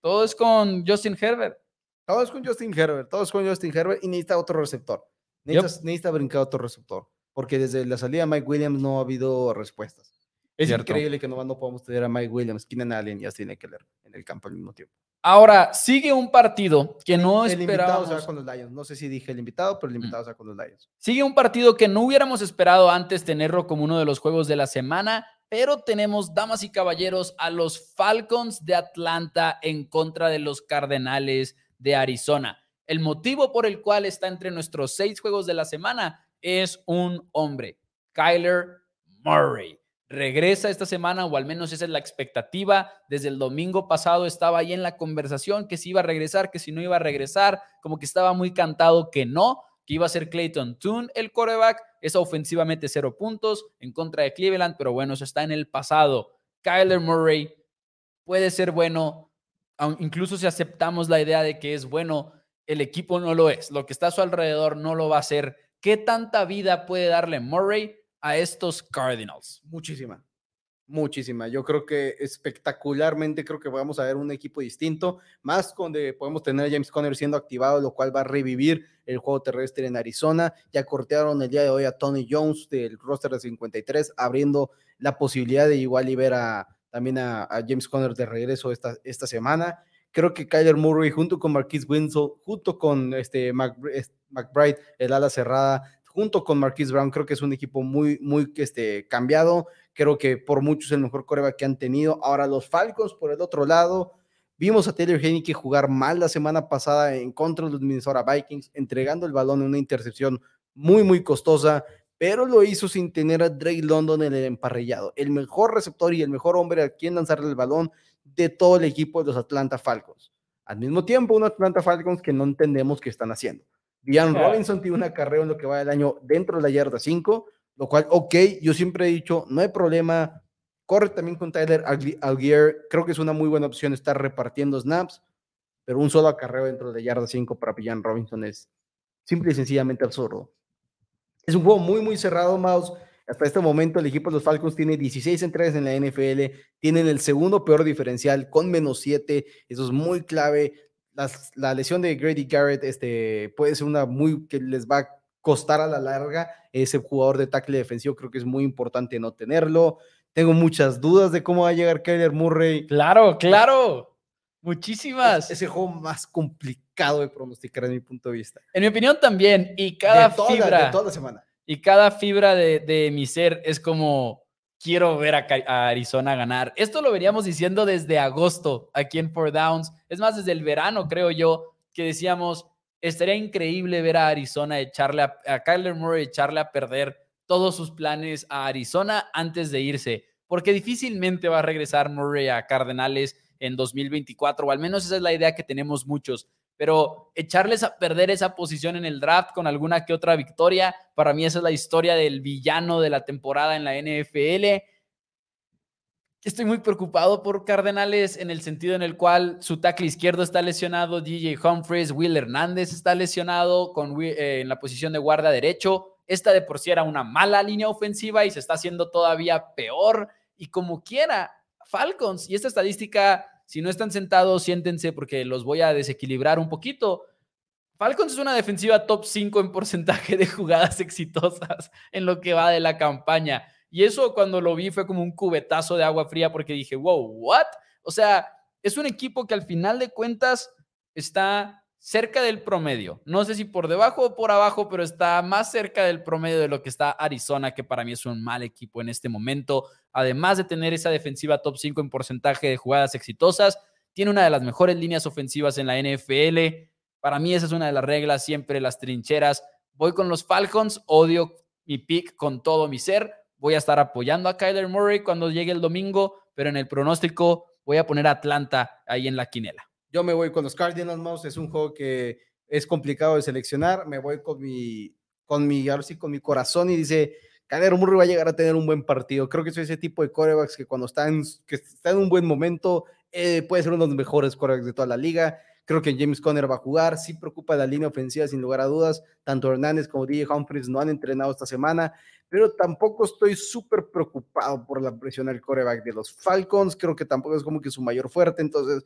Todo es con Justin Herbert. Todos con Justin Herbert, todos con Justin Herbert y necesita otro receptor. Necesita, brincar otro receptor, porque desde la salida de Mike Williams no ha habido respuestas. Es increíble que no, no podamos tener a Mike Williams, Keenan Allen y Austin Eckler en el campo al mismo tiempo. Ahora, sigue un partido que no el esperábamos. invitado se va con los Lions. No sé si dije el invitado, pero el invitado se va con los Lions. Sigue un partido que no hubiéramos esperado antes tenerlo como uno de los juegos de la semana, pero tenemos, damas y caballeros, a los Falcons de Atlanta en contra de los Cardenales de Arizona. El motivo por el cual está entre nuestros seis juegos de la semana es un hombre, Kyler Murray. Regresa esta semana, o al menos esa es la expectativa. Desde el domingo pasado estaba ahí en la conversación que si iba a regresar, que si no iba a regresar, como que estaba muy cantado que no, que iba a ser Clayton Toon el coreback. Es ofensivamente cero puntos en contra de Cleveland, pero bueno, eso está en el pasado. Kyler Murray puede ser bueno, incluso si aceptamos la idea de que es bueno, el equipo no lo es. Lo que está a su alrededor no lo va a hacer. ¿Qué tanta vida puede darle Murray a estos Cardinals? Muchísima, muchísima. Yo creo que espectacularmente creo que vamos a ver un equipo distinto, más donde podemos tener a James Conner siendo activado, lo cual va a revivir el juego terrestre en Arizona. Ya cortearon el día de hoy a Tony Jones del roster de 53, abriendo la posibilidad de igual y ver a también a, James Conner de regreso esta, esta semana. Creo que Kyler Murray junto con Marquise Winslow, junto con este McBride, el ala cerrada, junto con Marquise Brown, creo que es un equipo muy, muy este, cambiado. Creo que por muchos el mejor coreback que han tenido. Ahora los Falcons por el otro lado. Vimos a Taylor Heineke jugar mal la semana pasada en contra de los Minnesota Vikings, entregando el balón en una intercepción muy, muy costosa pero lo hizo sin tener a Drake London en el emparrillado, el mejor receptor y el mejor hombre a quien lanzarle el balón de todo el equipo de los Atlanta Falcons. Al mismo tiempo, un Atlanta Falcons que no entendemos qué están haciendo. Diane Robinson tiene una carrera en lo que va del año dentro de la yarda 5, lo cual, ok, yo siempre he dicho, no hay problema, corre también con Tyler Algier, creo que es una muy buena opción estar repartiendo snaps, pero un solo acarreo dentro de la yarda 5 para Diane Robinson es simple y sencillamente absurdo. Es un juego muy, muy cerrado, Mouse. Hasta este momento el equipo de los Falcons tiene 16 entregas en la NFL, tienen el segundo peor diferencial con menos 7, eso es muy clave. La lesión de Grady Garrett este, puede ser una muy que les va a costar a la larga. Ese jugador de tackle defensivo creo que es muy importante no tenerlo. Tengo muchas dudas de cómo va a llegar Kyler Murray. Claro, claro. Muchísimas. Es, ese juego más complicado de pronosticar en mi punto de vista. En mi opinión también. Y cada fibra. de toda la semana. Y cada fibra de, mi ser es como quiero ver a, Arizona ganar. Esto lo veníamos diciendo desde agosto aquí en Four Downs. Es más, desde el verano, creo yo, que decíamos, estaría increíble ver a Arizona echarle a, a Kyler Murray echarle a perder todos sus planes a Arizona antes de irse, porque difícilmente va a regresar Murray a Cardenales en 2024, o al menos esa es la idea que tenemos muchos. Pero echarles a perder esa posición en el draft con alguna que otra victoria, para mí esa es la historia del villano de la temporada en la NFL. Estoy muy preocupado por Cardenales en el sentido en el cual su tackle izquierdo está lesionado, DJ Humphries, Will Hernández está lesionado con, eh, en la posición de guarda derecho. Esta de por sí era una mala línea ofensiva y se está haciendo todavía peor. Y como quiera, Falcons. Y esta estadística, si no están sentados, siéntense porque los voy a desequilibrar un poquito. Falcons es una defensiva top 5 en porcentaje de jugadas <laughs> exitosas en lo que va de la campaña. Y eso cuando lo vi fue como un cubetazo de agua fría porque dije, wow, ¿what? O sea, es un equipo que al final de cuentas está cerca del promedio. No sé si por debajo o por abajo, pero está más cerca del promedio de lo que está Arizona, que para mí es un mal equipo en este momento. Además de tener esa defensiva top 5 en porcentaje de jugadas exitosas, tiene una de las mejores líneas ofensivas en la NFL. Para mí esa es una de las reglas, siempre las trincheras. Voy con los Falcons, odio mi pick con todo mi ser. Voy a estar apoyando a Kyler Murray cuando llegue el domingo, pero en el pronóstico voy a poner a Atlanta ahí en la quinela. Yo me voy con los Cardinals Mouse, es un juego que es complicado de seleccionar. Me voy con mi, con mi, ahora sí, con mi corazón y dice, Kyler Murray va a llegar a tener un buen partido. Creo que soy ese tipo de corebacks que cuando está en, que está en un buen momento eh, puede ser uno de los mejores corebacks de toda la liga. Creo que James Conner va a jugar. Sí preocupa la línea ofensiva, sin lugar a dudas. Tanto Hernández como DJ Humphries no han entrenado esta semana, pero tampoco estoy súper preocupado por la presión al coreback de los Falcons. Creo que tampoco es como que su mayor fuerte. Entonces,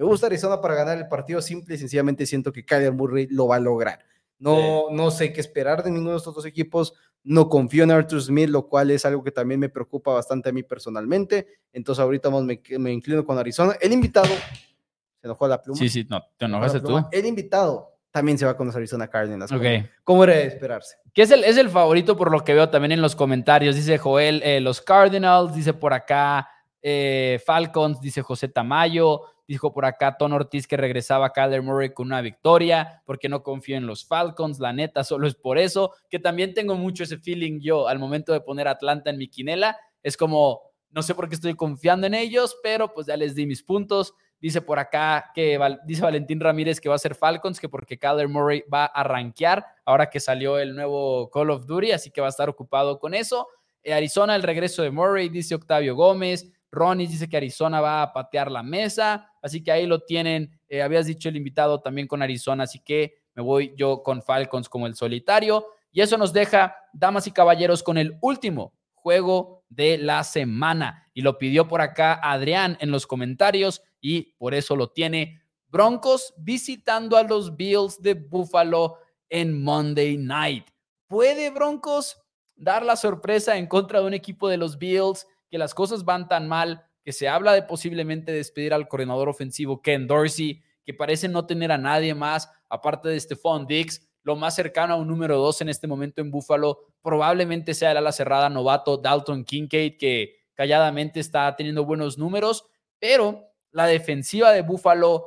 me gusta Arizona para ganar el partido. Simple y sencillamente siento que Kyler Murray lo va a lograr. No, no sé qué esperar de ninguno de estos dos equipos. No confío en Arthur Smith, lo cual es algo que también me preocupa bastante a mí personalmente. Entonces, ahorita me, me inclino con Arizona. El invitado se enojó la pluma. Sí, sí, no, te enojaste tú. El invitado también se va con los Arizona Cardinals. Ok. ¿Cómo era de esperarse? Que es el, es el favorito por lo que veo también en los comentarios. Dice Joel, eh, los Cardinals, dice por acá eh, Falcons, dice José Tamayo, dijo por acá Ton Ortiz que regresaba a Murray con una victoria, porque no confío en los Falcons, la neta, solo es por eso, que también tengo mucho ese feeling yo al momento de poner Atlanta en mi quinela, es como, no sé por qué estoy confiando en ellos, pero pues ya les di mis puntos. Dice por acá que dice Valentín Ramírez que va a ser Falcons, que porque Kyler Murray va a rankear ahora que salió el nuevo Call of Duty, así que va a estar ocupado con eso. Eh, Arizona, el regreso de Murray, dice Octavio Gómez. Ronnie dice que Arizona va a patear la mesa, así que ahí lo tienen. Eh, habías dicho el invitado también con Arizona, así que me voy yo con Falcons como el solitario. Y eso nos deja, damas y caballeros, con el último juego de la semana. Y lo pidió por acá Adrián en los comentarios y por eso lo tiene. Broncos visitando a los Bills de Buffalo en Monday Night. ¿Puede Broncos dar la sorpresa en contra de un equipo de los Bills que las cosas van tan mal que se habla de posiblemente despedir al coordinador ofensivo Ken Dorsey, que parece no tener a nadie más aparte de Stephon Diggs? Lo más cercano a un número dos en este momento en Buffalo probablemente sea el ala cerrada novato Dalton Kincaid, que calladamente está teniendo buenos números, pero la defensiva de Buffalo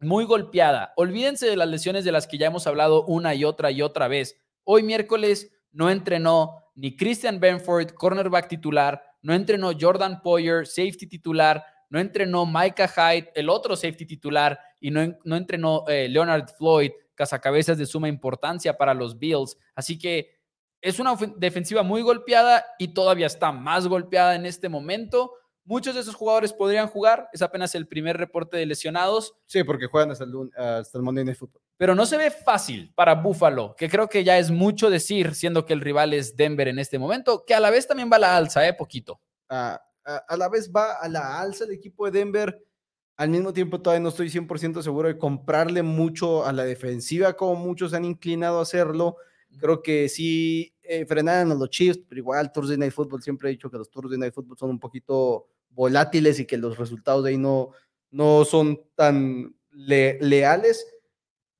muy golpeada. Olvídense de las lesiones de las que ya hemos hablado una y otra y otra vez. Hoy miércoles no entrenó ni Christian Benford, cornerback titular, no entrenó Jordan Poyer, safety titular, no entrenó Micah Hyde, el otro safety titular, y no, no entrenó eh, Leonard Floyd, cazacabezas de suma importancia para los Bills. Así que es una defensiva muy golpeada y todavía está más golpeada en este momento. Muchos de esos jugadores podrían jugar, es apenas el primer reporte de lesionados. Sí, porque juegan hasta el, hasta el Monday Night Football. Pero no se ve fácil para Buffalo, que creo que ya es mucho decir, siendo que el rival es Denver en este momento, que a la vez también va a la alza, ¿eh? Poquito. a, a la vez va a la alza el equipo de Denver. Al mismo tiempo, todavía no estoy 100% seguro de comprarle mucho a la defensiva, como muchos han inclinado a hacerlo. Creo que sí eh, frenaron a los Chiefs, pero igual Thursday Night Football siempre he dicho que los Thursday Night Football son un poquito volátiles y que los resultados de ahí no, no son tan leales.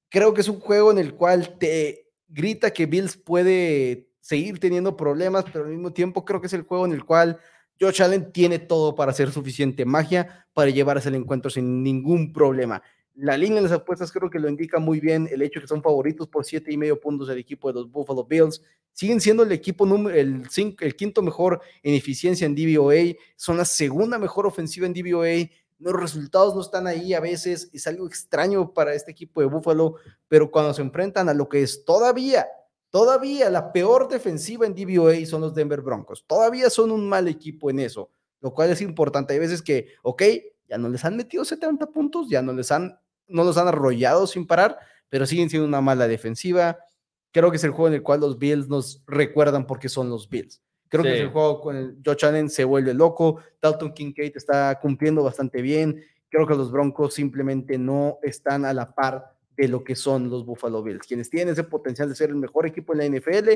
Creo que es un juego en el cual te grita que Bills puede seguir teniendo problemas, pero al mismo tiempo creo que es el juego en el cual Josh Allen tiene todo para hacer suficiente magia para llevarse el encuentro sin ningún problema. La línea de las apuestas creo que lo indica muy bien el hecho que son favoritos por siete y medio puntos del equipo de los Buffalo Bills. Siguen siendo el equipo número, el, el quinto mejor en eficiencia en DVOA, son la segunda mejor ofensiva en DVOA. Los resultados no están ahí a veces, es algo extraño para este equipo de Buffalo, pero cuando se enfrentan a lo que es todavía, todavía la peor defensiva en DVOA son los Denver Broncos. Todavía son un mal equipo en eso, lo cual es importante. Hay veces que, ok, ya no les han metido 70 puntos, ya no les han no los han arrollado sin parar, pero siguen siendo una mala defensiva. Creo que es el juego en el cual los Bills nos recuerdan por qué son los Bills. Creo que es el juego con el Josh Allen se vuelve loco. Dalton Kincaid está cumpliendo bastante bien. Creo que los Broncos simplemente no están a la par de lo que son los Buffalo Bills. Quienes tienen ese potencial de ser el mejor equipo en la NFL,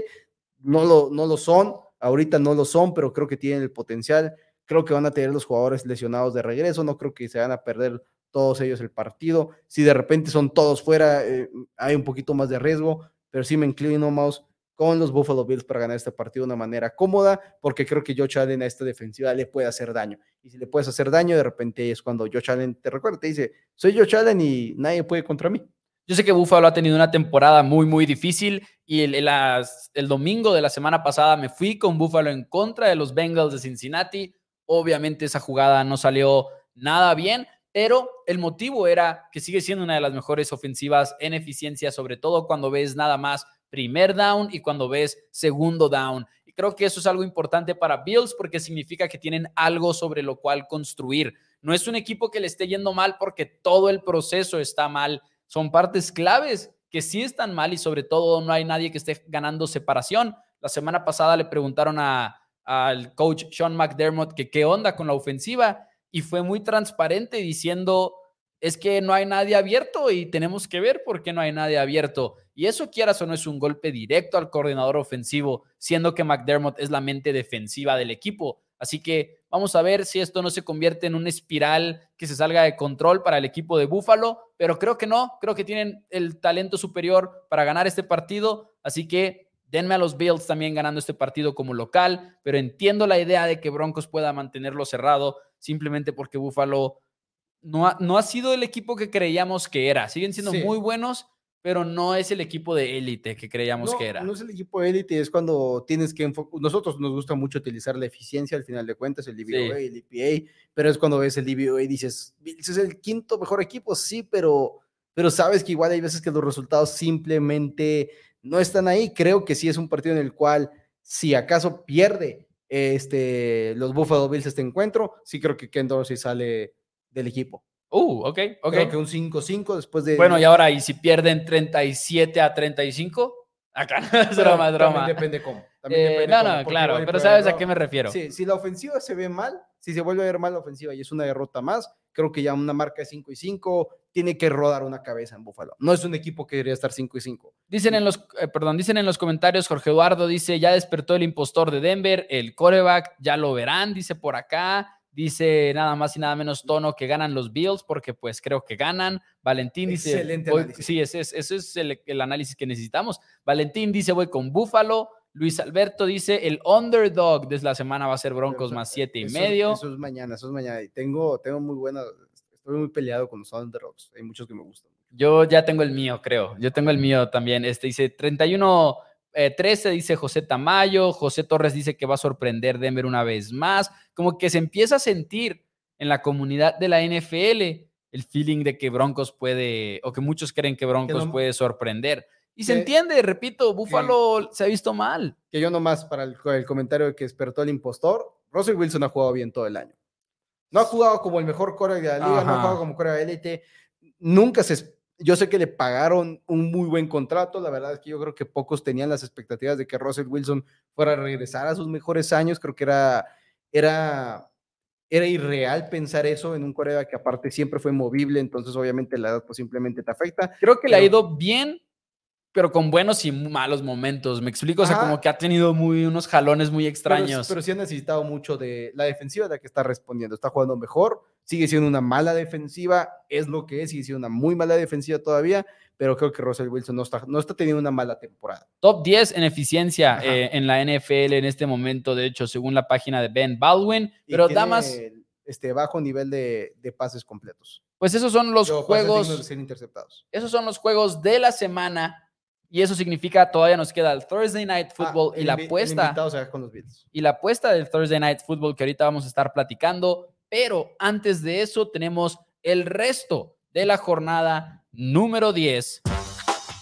no lo, no lo son. Ahorita no lo son, pero creo que tienen el potencial. Creo que van a tener los jugadores lesionados de regreso. No creo que se van a perder todos ellos el partido. Si de repente son todos fuera, eh, hay un poquito más de riesgo, pero sí me inclino más con los Buffalo Bills para ganar este partido de una manera cómoda, porque creo que Josh Allen a esta defensiva le puede hacer daño. Y si le puedes hacer daño, de repente es cuando Josh Allen te recuerda, te dice, soy Josh Allen y nadie puede contra mí. Yo sé que Buffalo ha tenido una temporada muy, muy difícil y el, el domingo de la semana pasada me fui con Buffalo en contra de los Bengals de Cincinnati. Obviamente esa jugada no salió nada bien, pero el motivo era que sigue siendo una de las mejores ofensivas en eficiencia, sobre todo cuando ves nada más primer down y cuando ves segundo down. Y creo que eso es algo importante para Bills porque significa que tienen algo sobre lo cual construir. No es un equipo que le esté yendo mal porque todo el proceso está mal. Son partes claves que sí están mal y sobre todo no hay nadie que esté ganando separación. La semana pasada le preguntaron al coach Sean McDermott que qué onda con la ofensiva y fue muy transparente diciendo es que no hay nadie abierto y tenemos que ver por qué no hay nadie abierto. Y eso quieras o no es un golpe directo al coordinador ofensivo, siendo que McDermott es la mente defensiva del equipo. Así que vamos a ver si esto no se convierte en una espiral que se salga de control para el equipo de Buffalo, pero creo que no, creo que tienen el talento superior para ganar este partido, así que denme a los Bills también ganando este partido como local, pero entiendo la idea de que Broncos pueda mantenerlo cerrado simplemente porque Buffalo no ha, no ha sido el equipo que creíamos que era. Siguen siendo Sí. muy buenos, pero no es el equipo de élite que creíamos no, que era. no es el equipo de élite, es cuando tienes que enfocar. Nosotros nos gusta mucho utilizar la eficiencia al final de cuentas, el DVOA, el EPA, pero es cuando ves el DVOA y dices, Bills es el quinto mejor equipo, sí, pero, pero sabes que igual hay veces que los resultados simplemente no están ahí. Creo que sí es un partido en el cual, si acaso pierde este, los Buffalo Bills este encuentro, sí creo que Ken Dorsey sale del equipo. Uh, ok, ok. Creo que un 5-5 después de. Bueno, y ahora, ¿y si pierden 37 a 35? Acá no <laughs> es broma, depende cómo. también Eh, depende no, cómo, no, claro, pero ¿sabes a qué me refiero? Sí, si la ofensiva se ve mal, si se vuelve a ver mal la ofensiva y es una derrota más, creo que ya una marca de 5 y 5 tiene que rodar una cabeza en Buffalo. No es un equipo que debería estar 5 y 5. Dicen en los, eh, perdón, dicen en los comentarios, Jorge Eduardo dice, ya despertó el impostor de Denver, el coreback, ya lo verán, dice por acá. Dice nada más y nada menos tono que ganan los Bills porque pues creo que ganan. Valentín dice, Excelente voy- análisis. sí, ese es, ese es el, el análisis que necesitamos. Valentín dice voy con Buffalo. Luis Alberto dice el underdog de la semana va a ser Broncos más siete y Eso- medio. Eso es mañana, eso es mañana. Y tengo, tengo muy buena, estoy muy peleado con los underdogs. Hay muchos que me gustan. Yo ya tengo el mío, creo. Yo tengo el mío también. Este dice 31 eh, 13, dice José Tamayo. José Torres dice que va a sorprender Denver una vez más. Como que se empieza a sentir en la comunidad de la NFL el feeling de que Broncos puede, o que muchos creen que Broncos no- puede sorprender. Y se entiende, repito, Buffalo se ha visto mal. Que yo nomás para el, el comentario de que despertó el impostor, Russell Wilson ha jugado bien todo el año. No ha jugado como el mejor core de la liga, no ha jugado como core de élite. Nunca se... Yo sé que le pagaron un muy buen contrato. La verdad es que yo creo que pocos tenían las expectativas de que Russell Wilson fuera a regresar a sus mejores años. Creo que era, era, era irreal pensar eso en un coreback que aparte siempre fue movible. Entonces, obviamente, la edad pues simplemente te afecta. Creo que le ha ido bien, pero con buenos y malos momentos. Me explico, o sea, como que ha tenido muy, unos jalones muy extraños. Pero, sí ha necesitado mucho de la defensiva de la que está respondiendo. Está jugando mejor, sigue siendo una mala defensiva, es lo que es, sigue siendo una muy mala defensiva todavía, pero creo que Russell Wilson no está, no está teniendo una mala temporada. Top 10 en eficiencia eh, en la NFL en este momento, de hecho, según la página de Ben Baldwin. Pero damas, Este bajo nivel de, de pases completos. pues esos son los Yo, juegos, ser interceptados. esos son los juegos de la semana. Y eso significa todavía nos queda el Thursday Night Football Ah, y el la apuesta. con los y la apuesta del Thursday Night Football que ahorita vamos a estar platicando. Pero antes de eso, tenemos el resto de la jornada número 10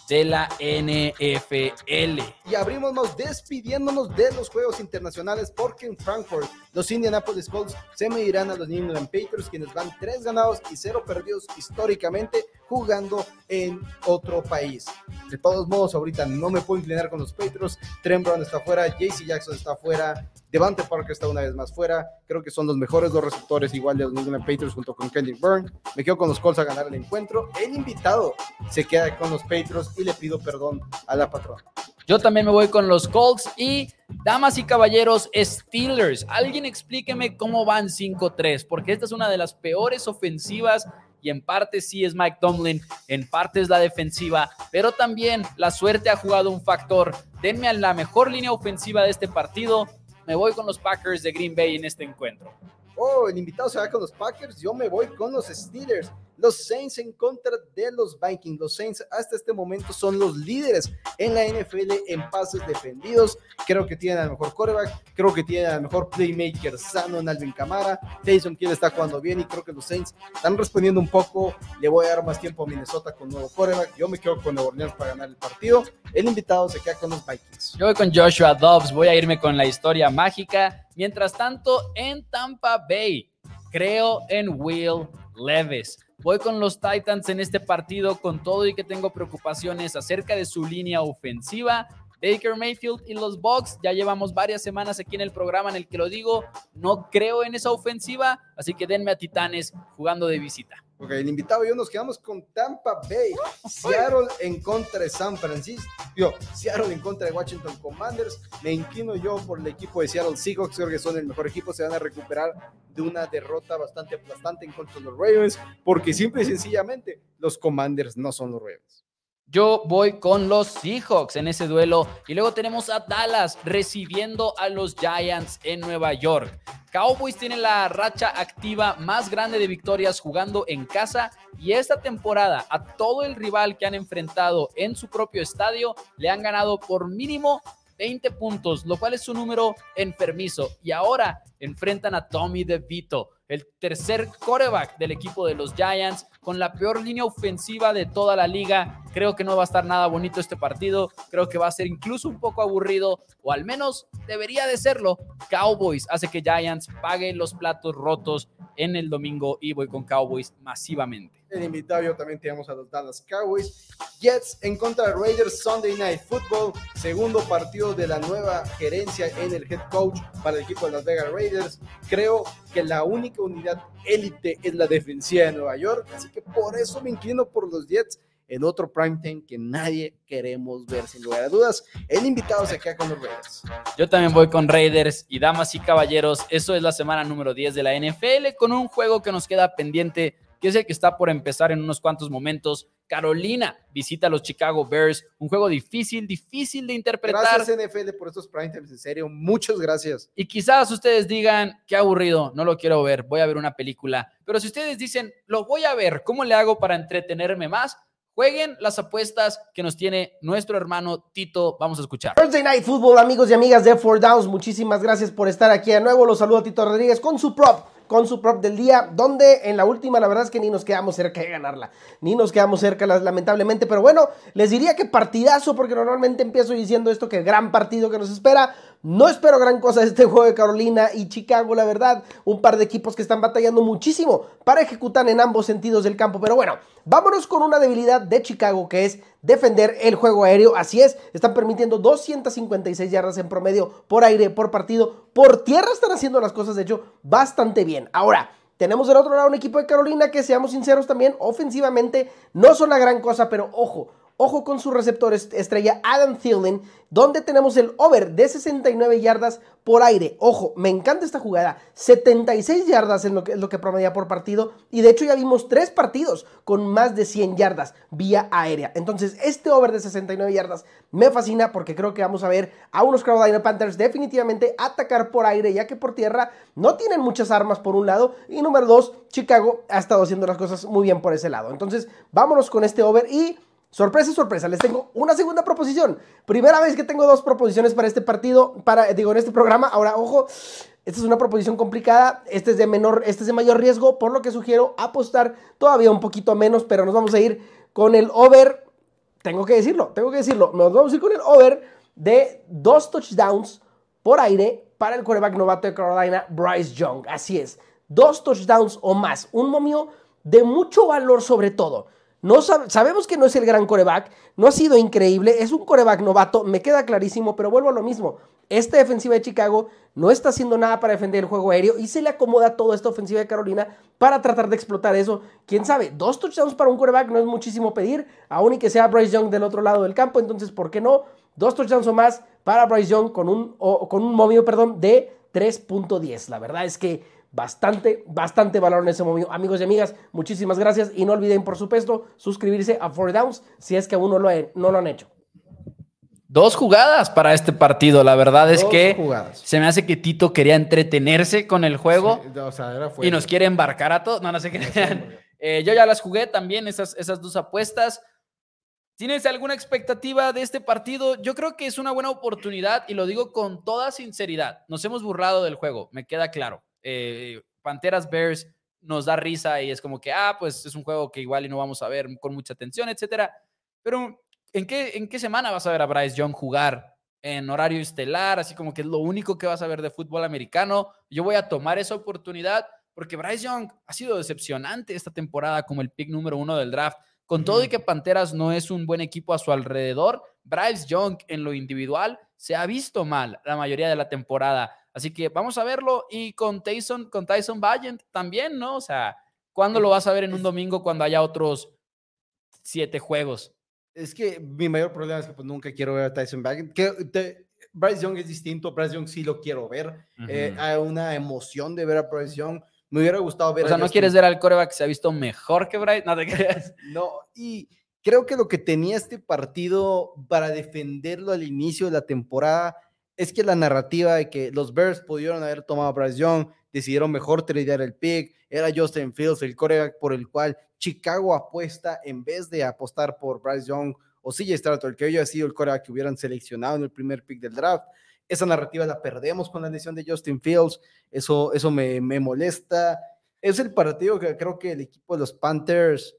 de la NFL. Y abrimos despidiéndonos de los juegos internacionales porque en Frankfurt los Indianapolis Colts se medirán a los New England Patriots quienes van tres ganados y cero perdidos históricamente jugando en otro país. De todos modos, ahorita no me puedo inclinar con los Patriots. Trent Brown está fuera, JC Jackson está fuera, Devante Parker está una vez más fuera. Creo que son los mejores dos receptores, igual de los New England Patriots junto con Kendrick Byrne. Me quedo con los Colts a ganar el encuentro. El invitado se queda con los Patriots y le pido perdón a la patrona. Yo también me voy con los Colts y damas y caballeros, Steelers. Alguien explíqueme cómo van 5-3, porque esta es una de las peores ofensivas y en parte sí es Mike Tomlin, en parte es la defensiva, pero también la suerte ha jugado un factor. Denme a la mejor línea ofensiva de este partido. Me voy con los Packers de Green Bay en este encuentro. Oh, el invitado se va con los Packers, yo me voy con los Steelers. Los Saints en contra de los Vikings. Los Saints hasta este momento son los líderes en la NFL en pases defendidos. Creo que tienen al mejor quarterback, creo que tienen al mejor playmaker sano en Alvin Camara. Taysom quien está jugando bien y creo que los Saints están respondiendo un poco. Le voy a dar más tiempo a Minnesota con nuevo quarterback. Yo me quedo con Nueva Orleans para ganar el partido. El invitado se queda con los Vikings. Yo voy con Joshua Dobbs. Voy a irme con la historia mágica. Mientras tanto, en Tampa Bay, creo en Will Levis. Voy con los Titans en este partido con todo y que tengo preocupaciones acerca de su línea ofensiva. Baker Mayfield y los Bucks, ya llevamos varias semanas aquí en el programa en el que lo digo, no creo en esa ofensiva, así que denme a Titanes jugando de visita. Ok, el invitado y yo nos quedamos con Tampa Bay, Seattle en contra de San Francisco, yo, Seattle en contra de Washington Commanders, me inclino yo por el equipo de Seattle Seahawks, creo que son el mejor equipo, se van a recuperar de una derrota bastante aplastante en contra de los Ravens, porque simple y sencillamente los Commanders no son los Ravens. Yo voy con los Seahawks en ese duelo. Y luego tenemos a Dallas recibiendo a los Giants en Nueva York. Cowboys tiene la racha activa más grande de victorias jugando en casa y esta temporada a todo el rival que han enfrentado en su propio estadio le han ganado por mínimo 20 puntos, lo cual es un número enfermizo. Y ahora enfrentan a Tommy DeVito, el tercer coreback del equipo de los Giants, con la peor línea ofensiva de toda la liga. Creo que no va a estar nada bonito este partido. Creo que va a ser incluso un poco aburrido, o al menos debería de serlo. Cowboys hace que Giants pague los platos rotos en el domingo y voy con Cowboys masivamente. El invitado yo también tenemos a los Dallas Cowboys. Jets en contra de Raiders Sunday Night Football. Segundo partido de la nueva gerencia en el head coach para el equipo de Las Vegas Raiders. Creo que la única unidad élite es la defensiva de Nueva York. Así que por eso me inclino por los Jets. El otro prime time que nadie queremos ver sin lugar a dudas. El invitado se queda con los Raiders. Yo también voy con Raiders y damas y caballeros, eso es la semana número 10 de la NFL con un juego que nos queda pendiente que es el que está por empezar en unos cuantos momentos. Carolina visita a los Chicago Bears, un juego difícil, difícil de interpretar. Gracias NFL por estos prime times, en serio, muchas gracias. Y quizás ustedes digan, qué aburrido, no lo quiero ver, voy a ver una película. Pero si ustedes dicen, lo voy a ver, ¿cómo le hago para entretenerme más? Jueguen las apuestas que nos tiene nuestro hermano Tito. Vamos a escuchar. Thursday Night Football, amigos y amigas de Four Downs. Muchísimas gracias por estar aquí de nuevo. Los saludo a Tito Rodríguez con su prop con su prop del día, donde en la última la verdad es que ni nos quedamos cerca de ganarla, ni nos quedamos cerca lamentablemente, pero bueno, les diría que partidazo, porque normalmente empiezo diciendo esto, que gran partido que nos espera, no espero gran cosa de este <laughs> juego de Carolina y Chicago, la verdad. Un par de equipos que están batallando muchísimo para ejecutar en ambos sentidos del campo. Pero bueno, vámonos con una debilidad de Chicago que es defender el juego aéreo. Así es, están permitiendo 256 yardas en promedio por aire, por partido. Por tierra están haciendo las cosas, de hecho, bastante bien. Ahora, tenemos del otro lado un equipo de Carolina que, seamos sinceros también, ofensivamente no son la gran cosa, pero ojo, Ojo con su receptor estrella Adam Thielen, donde tenemos el over de 69 yardas por aire. Ojo, me encanta esta jugada. 76 yardas es lo que, lo que promedia por partido. Y de hecho ya vimos tres partidos con más de 100 yardas vía aérea. Entonces este over de 69 yardas me fascina porque creo que vamos a ver a unos Carolina Panthers definitivamente atacar por aire, ya que por tierra no tienen muchas armas por un lado. Y número dos, Chicago ha estado haciendo las cosas muy bien por ese lado. Entonces vámonos con este over y... Sorpresa, sorpresa, les tengo una segunda proposición. Primera vez que tengo dos proposiciones para este partido, para, digo, en este programa. Ahora, ojo, esta es una proposición complicada, este es de menor, este es de mayor riesgo, por lo que sugiero apostar todavía un poquito menos, pero nos vamos a ir con el over, tengo que decirlo, tengo que decirlo, nos vamos a ir con el over de dos touchdowns por aire para el quarterback novato de Carolina, Bryce Young. Así es, dos touchdowns o más, un momio de mucho valor sobre todo. No sabemos que no es el gran coreback, no ha sido increíble, es un coreback novato, me queda clarísimo, pero vuelvo a lo mismo. esta defensiva de Chicago no está haciendo nada para defender el juego aéreo y se le acomoda toda esta ofensiva de Carolina para tratar de explotar eso. Quién sabe, dos touchdowns para un quarterback no es muchísimo pedir, aún y que sea Bryce Young del otro lado del campo, entonces, ¿por qué no? Dos touchdowns o más para Bryce Young con un, con un momio perdón, de 3.10. La verdad es que bastante, bastante valor en ese momento. Amigos y amigas, muchísimas gracias y no olviden, por supuesto, suscribirse a Four Downs si es que aún no lo, no lo han hecho. Dos jugadas para este partido. La verdad es que se me hace que Tito quería entretenerse con el juego y nos quiere embarcar a todos. No, no sé qué. Eh, yo ya las jugué también, esas, esas dos apuestas. ¿Tienes alguna expectativa de este partido? Yo creo que es una buena oportunidad y lo digo con toda sinceridad. Nos hemos burlado del juego, me queda claro. Eh, Panteras Bears nos da risa y es como que, ah, pues es un juego que igual y no vamos a ver con mucha atención, etcétera. Pero, ¿en qué, ¿en qué semana vas a ver a Bryce Young jugar? En horario estelar, así como que es lo único que vas a ver de fútbol americano. Yo voy a tomar esa oportunidad porque Bryce Young ha sido decepcionante esta temporada como el pick número uno del draft. Con todo y que Panteras no es un buen equipo a su alrededor, Bryce Young en lo individual se ha visto mal la mayoría de la temporada. Así que vamos a verlo y con Tyson, con Tyson Valiant también, ¿no? O sea, ¿cuándo lo vas a ver en un domingo cuando haya otros siete juegos? Es que mi mayor problema es que pues, nunca quiero ver a Tyson Valiant. Que Bryce Young es distinto, Bryce Young sí lo quiero ver. Eh, hay una emoción de ver a Bryce Young. Me hubiera gustado ver. O sea, ¿no quieres ver al coreback que se ha visto mejor que Bryce? No te creas. <laughs> no, y creo que lo que tenía este partido para defenderlo al inicio de la temporada es que la narrativa de que los Bears pudieron haber tomado a Bryce Young, decidieron mejor tradear el pick, era Justin Fields el coreback por el cual Chicago apuesta en vez de apostar por Bryce Young o CJ Stroud, que haya sido el coreback que hubieran seleccionado en el primer pick del draft esa narrativa la perdemos con la lesión de Justin Fields, eso, eso me, me molesta. Es el partido que creo que el equipo de los Panthers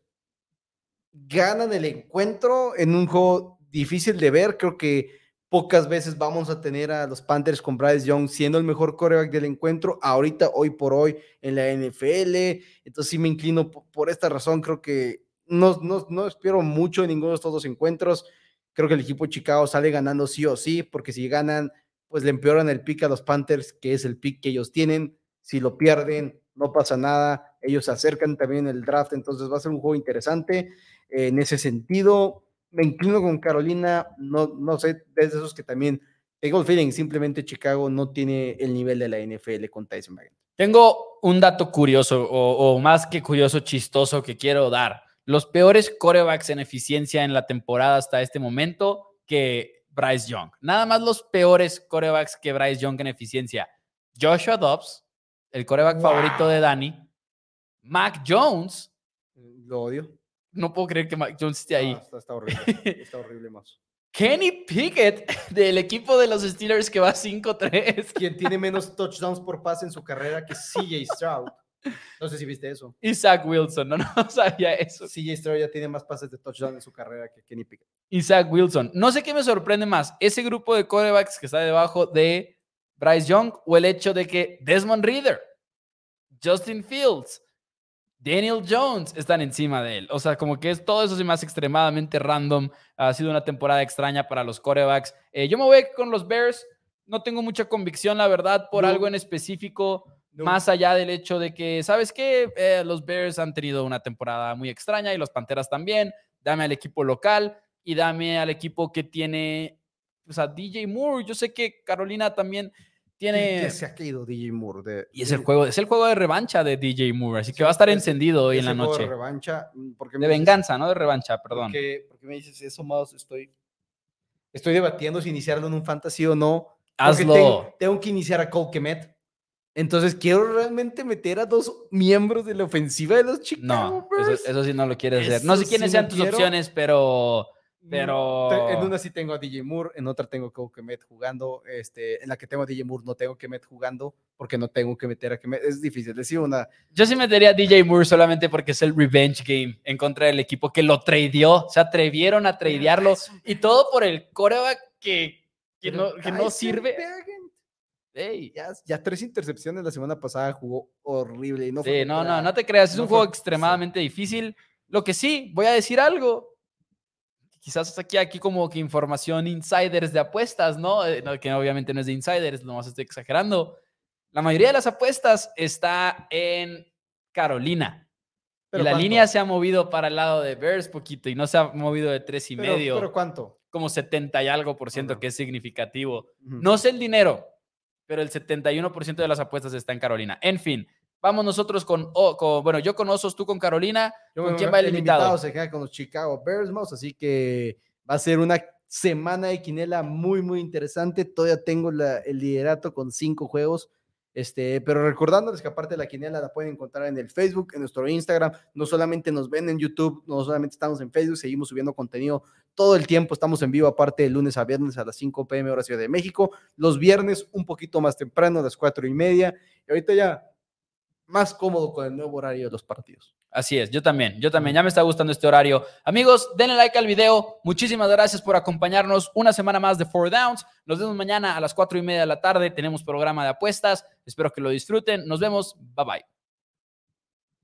ganan el encuentro en un juego difícil de ver. Creo que pocas veces vamos a tener a los Panthers con Bryce Young siendo el mejor coreback del encuentro, ahorita, hoy por hoy, en la NFL. Entonces sí me inclino por, esta razón. Creo que no, no, no espero mucho en ninguno de estos dos encuentros. Creo que el equipo Chicago sale ganando sí o sí, porque si ganan pues le empeoran el pick a los Panthers, que es el pick que ellos tienen. Si lo pierden, no pasa nada. Ellos se acercan también el draft, entonces va a ser un juego interesante. en ese sentido, me inclino con Carolina, no, no sé, desde esos que también tengo el feeling, simplemente Chicago no tiene el nivel de la NFL con Tyson Bagent. Tengo un dato curioso, o, o, más que curioso, chistoso que quiero dar. Los peores corebacks en eficiencia en la temporada hasta este momento, que Bryce Young. Nada más los peores corebacks que Bryce Young en eficiencia. Joshua Dobbs, el coreback favorito de Danny. Mac Jones. Lo odio. No puedo creer que Mac Jones esté ahí. está, horrible. Está horrible más. <laughs> Kenny Pickett del equipo de los Steelers que va 5-3. Quien tiene menos <laughs> touchdowns por pase en su carrera que CJ Stroud. No sé si viste eso. Isaac Wilson, no, <laughs> no sabía eso. CJ Stroud ya tiene más pases de touchdown en su carrera que Kenny Pickett. Isaac Wilson. No sé qué me sorprende más, ese grupo de corebacks que está debajo de Bryce Young o el hecho de que Desmond Reader, Justin Fields, Daniel Jones están encima de él. O sea, como que es todo eso es más extremadamente random. Ha sido una temporada extraña para los corebacks. Eh, yo me voy con los Bears. No tengo mucha convicción, la verdad, por algo en específico. Más allá del hecho de que, ¿sabes qué? Eh, los Bears han tenido una temporada muy extraña y los Panteras también. Dame al equipo local y dame al equipo que tiene pues, a DJ Moore. Yo sé que Carolina también tiene. Se ha caído DJ Moore. y es el juego, es el juego de revancha de DJ Moore, así que va a estar encendido hoy en la noche. De revancha, mm, porque de venganza, no de revancha, perdón. Porque, porque me dices eso, más estoy, estoy debatiendo si iniciarlo en un fantasy o no. Hazlo. Tengo, tengo, que iniciar a Cole Kemet. Entonces, quiero realmente meter a dos miembros de la ofensiva de los Chicago No, eso, sí no lo quieres hacer. No sé quiénes sean tus opciones, pero... Pero... En una sí tengo a DJ Moore, en otra tengo a Kemet jugando. Este, en la que tengo a DJ Moore no tengo Kemet jugando porque no tengo que meter a Kemet. Es difícil decir una... Yo sí metería a DJ Moore solamente porque es el revenge game en contra del equipo que lo tradeó. Se atrevieron a tradearlo y todo por el coreback que, que, no, que no sirve. Ya, tres intercepciones la semana pasada jugó horrible. Y no sí, no, no, no te creas, es un juego extremadamente difícil. Lo que sí, voy a decir algo. Quizás aquí, aquí como que información insiders de apuestas, ¿no? Eh, no, que obviamente no es de insiders, nomás estoy exagerando. La mayoría de las apuestas está en Carolina. y la línea se ha movido para el lado de Bears poquito y no se ha movido de tres y medio. ¿Pero cuánto? Como 70 y algo por ciento, que es significativo. No sé el dinero, pero el 71% de las apuestas está en Carolina. En fin, vamos nosotros con, bueno, yo con Osos, tú con Carolina. ¿Con quién va el, invitado? se queda con los Chicago Bears, así que va a ser una semana de quinela muy, muy interesante. Todavía tengo el liderato con cinco juegos. Este, pero recordándoles que aparte de la quiniela la pueden encontrar en el Facebook, en nuestro Instagram, no solamente nos ven en YouTube, no solamente estamos en Facebook, seguimos subiendo contenido todo el tiempo, estamos en vivo aparte de lunes a viernes a las 5 pm hora Ciudad de México, los viernes un poquito más temprano, a las 4 y media, y ahorita ya más cómodo con el nuevo horario de los partidos. Así es, yo también, yo también, ya me está gustando este horario. Amigos, denle like al video, muchísimas gracias por acompañarnos una semana más de Four Downs. Nos vemos mañana a las cuatro y media de la tarde, tenemos programa de apuestas, espero que lo disfruten, nos vemos, bye bye.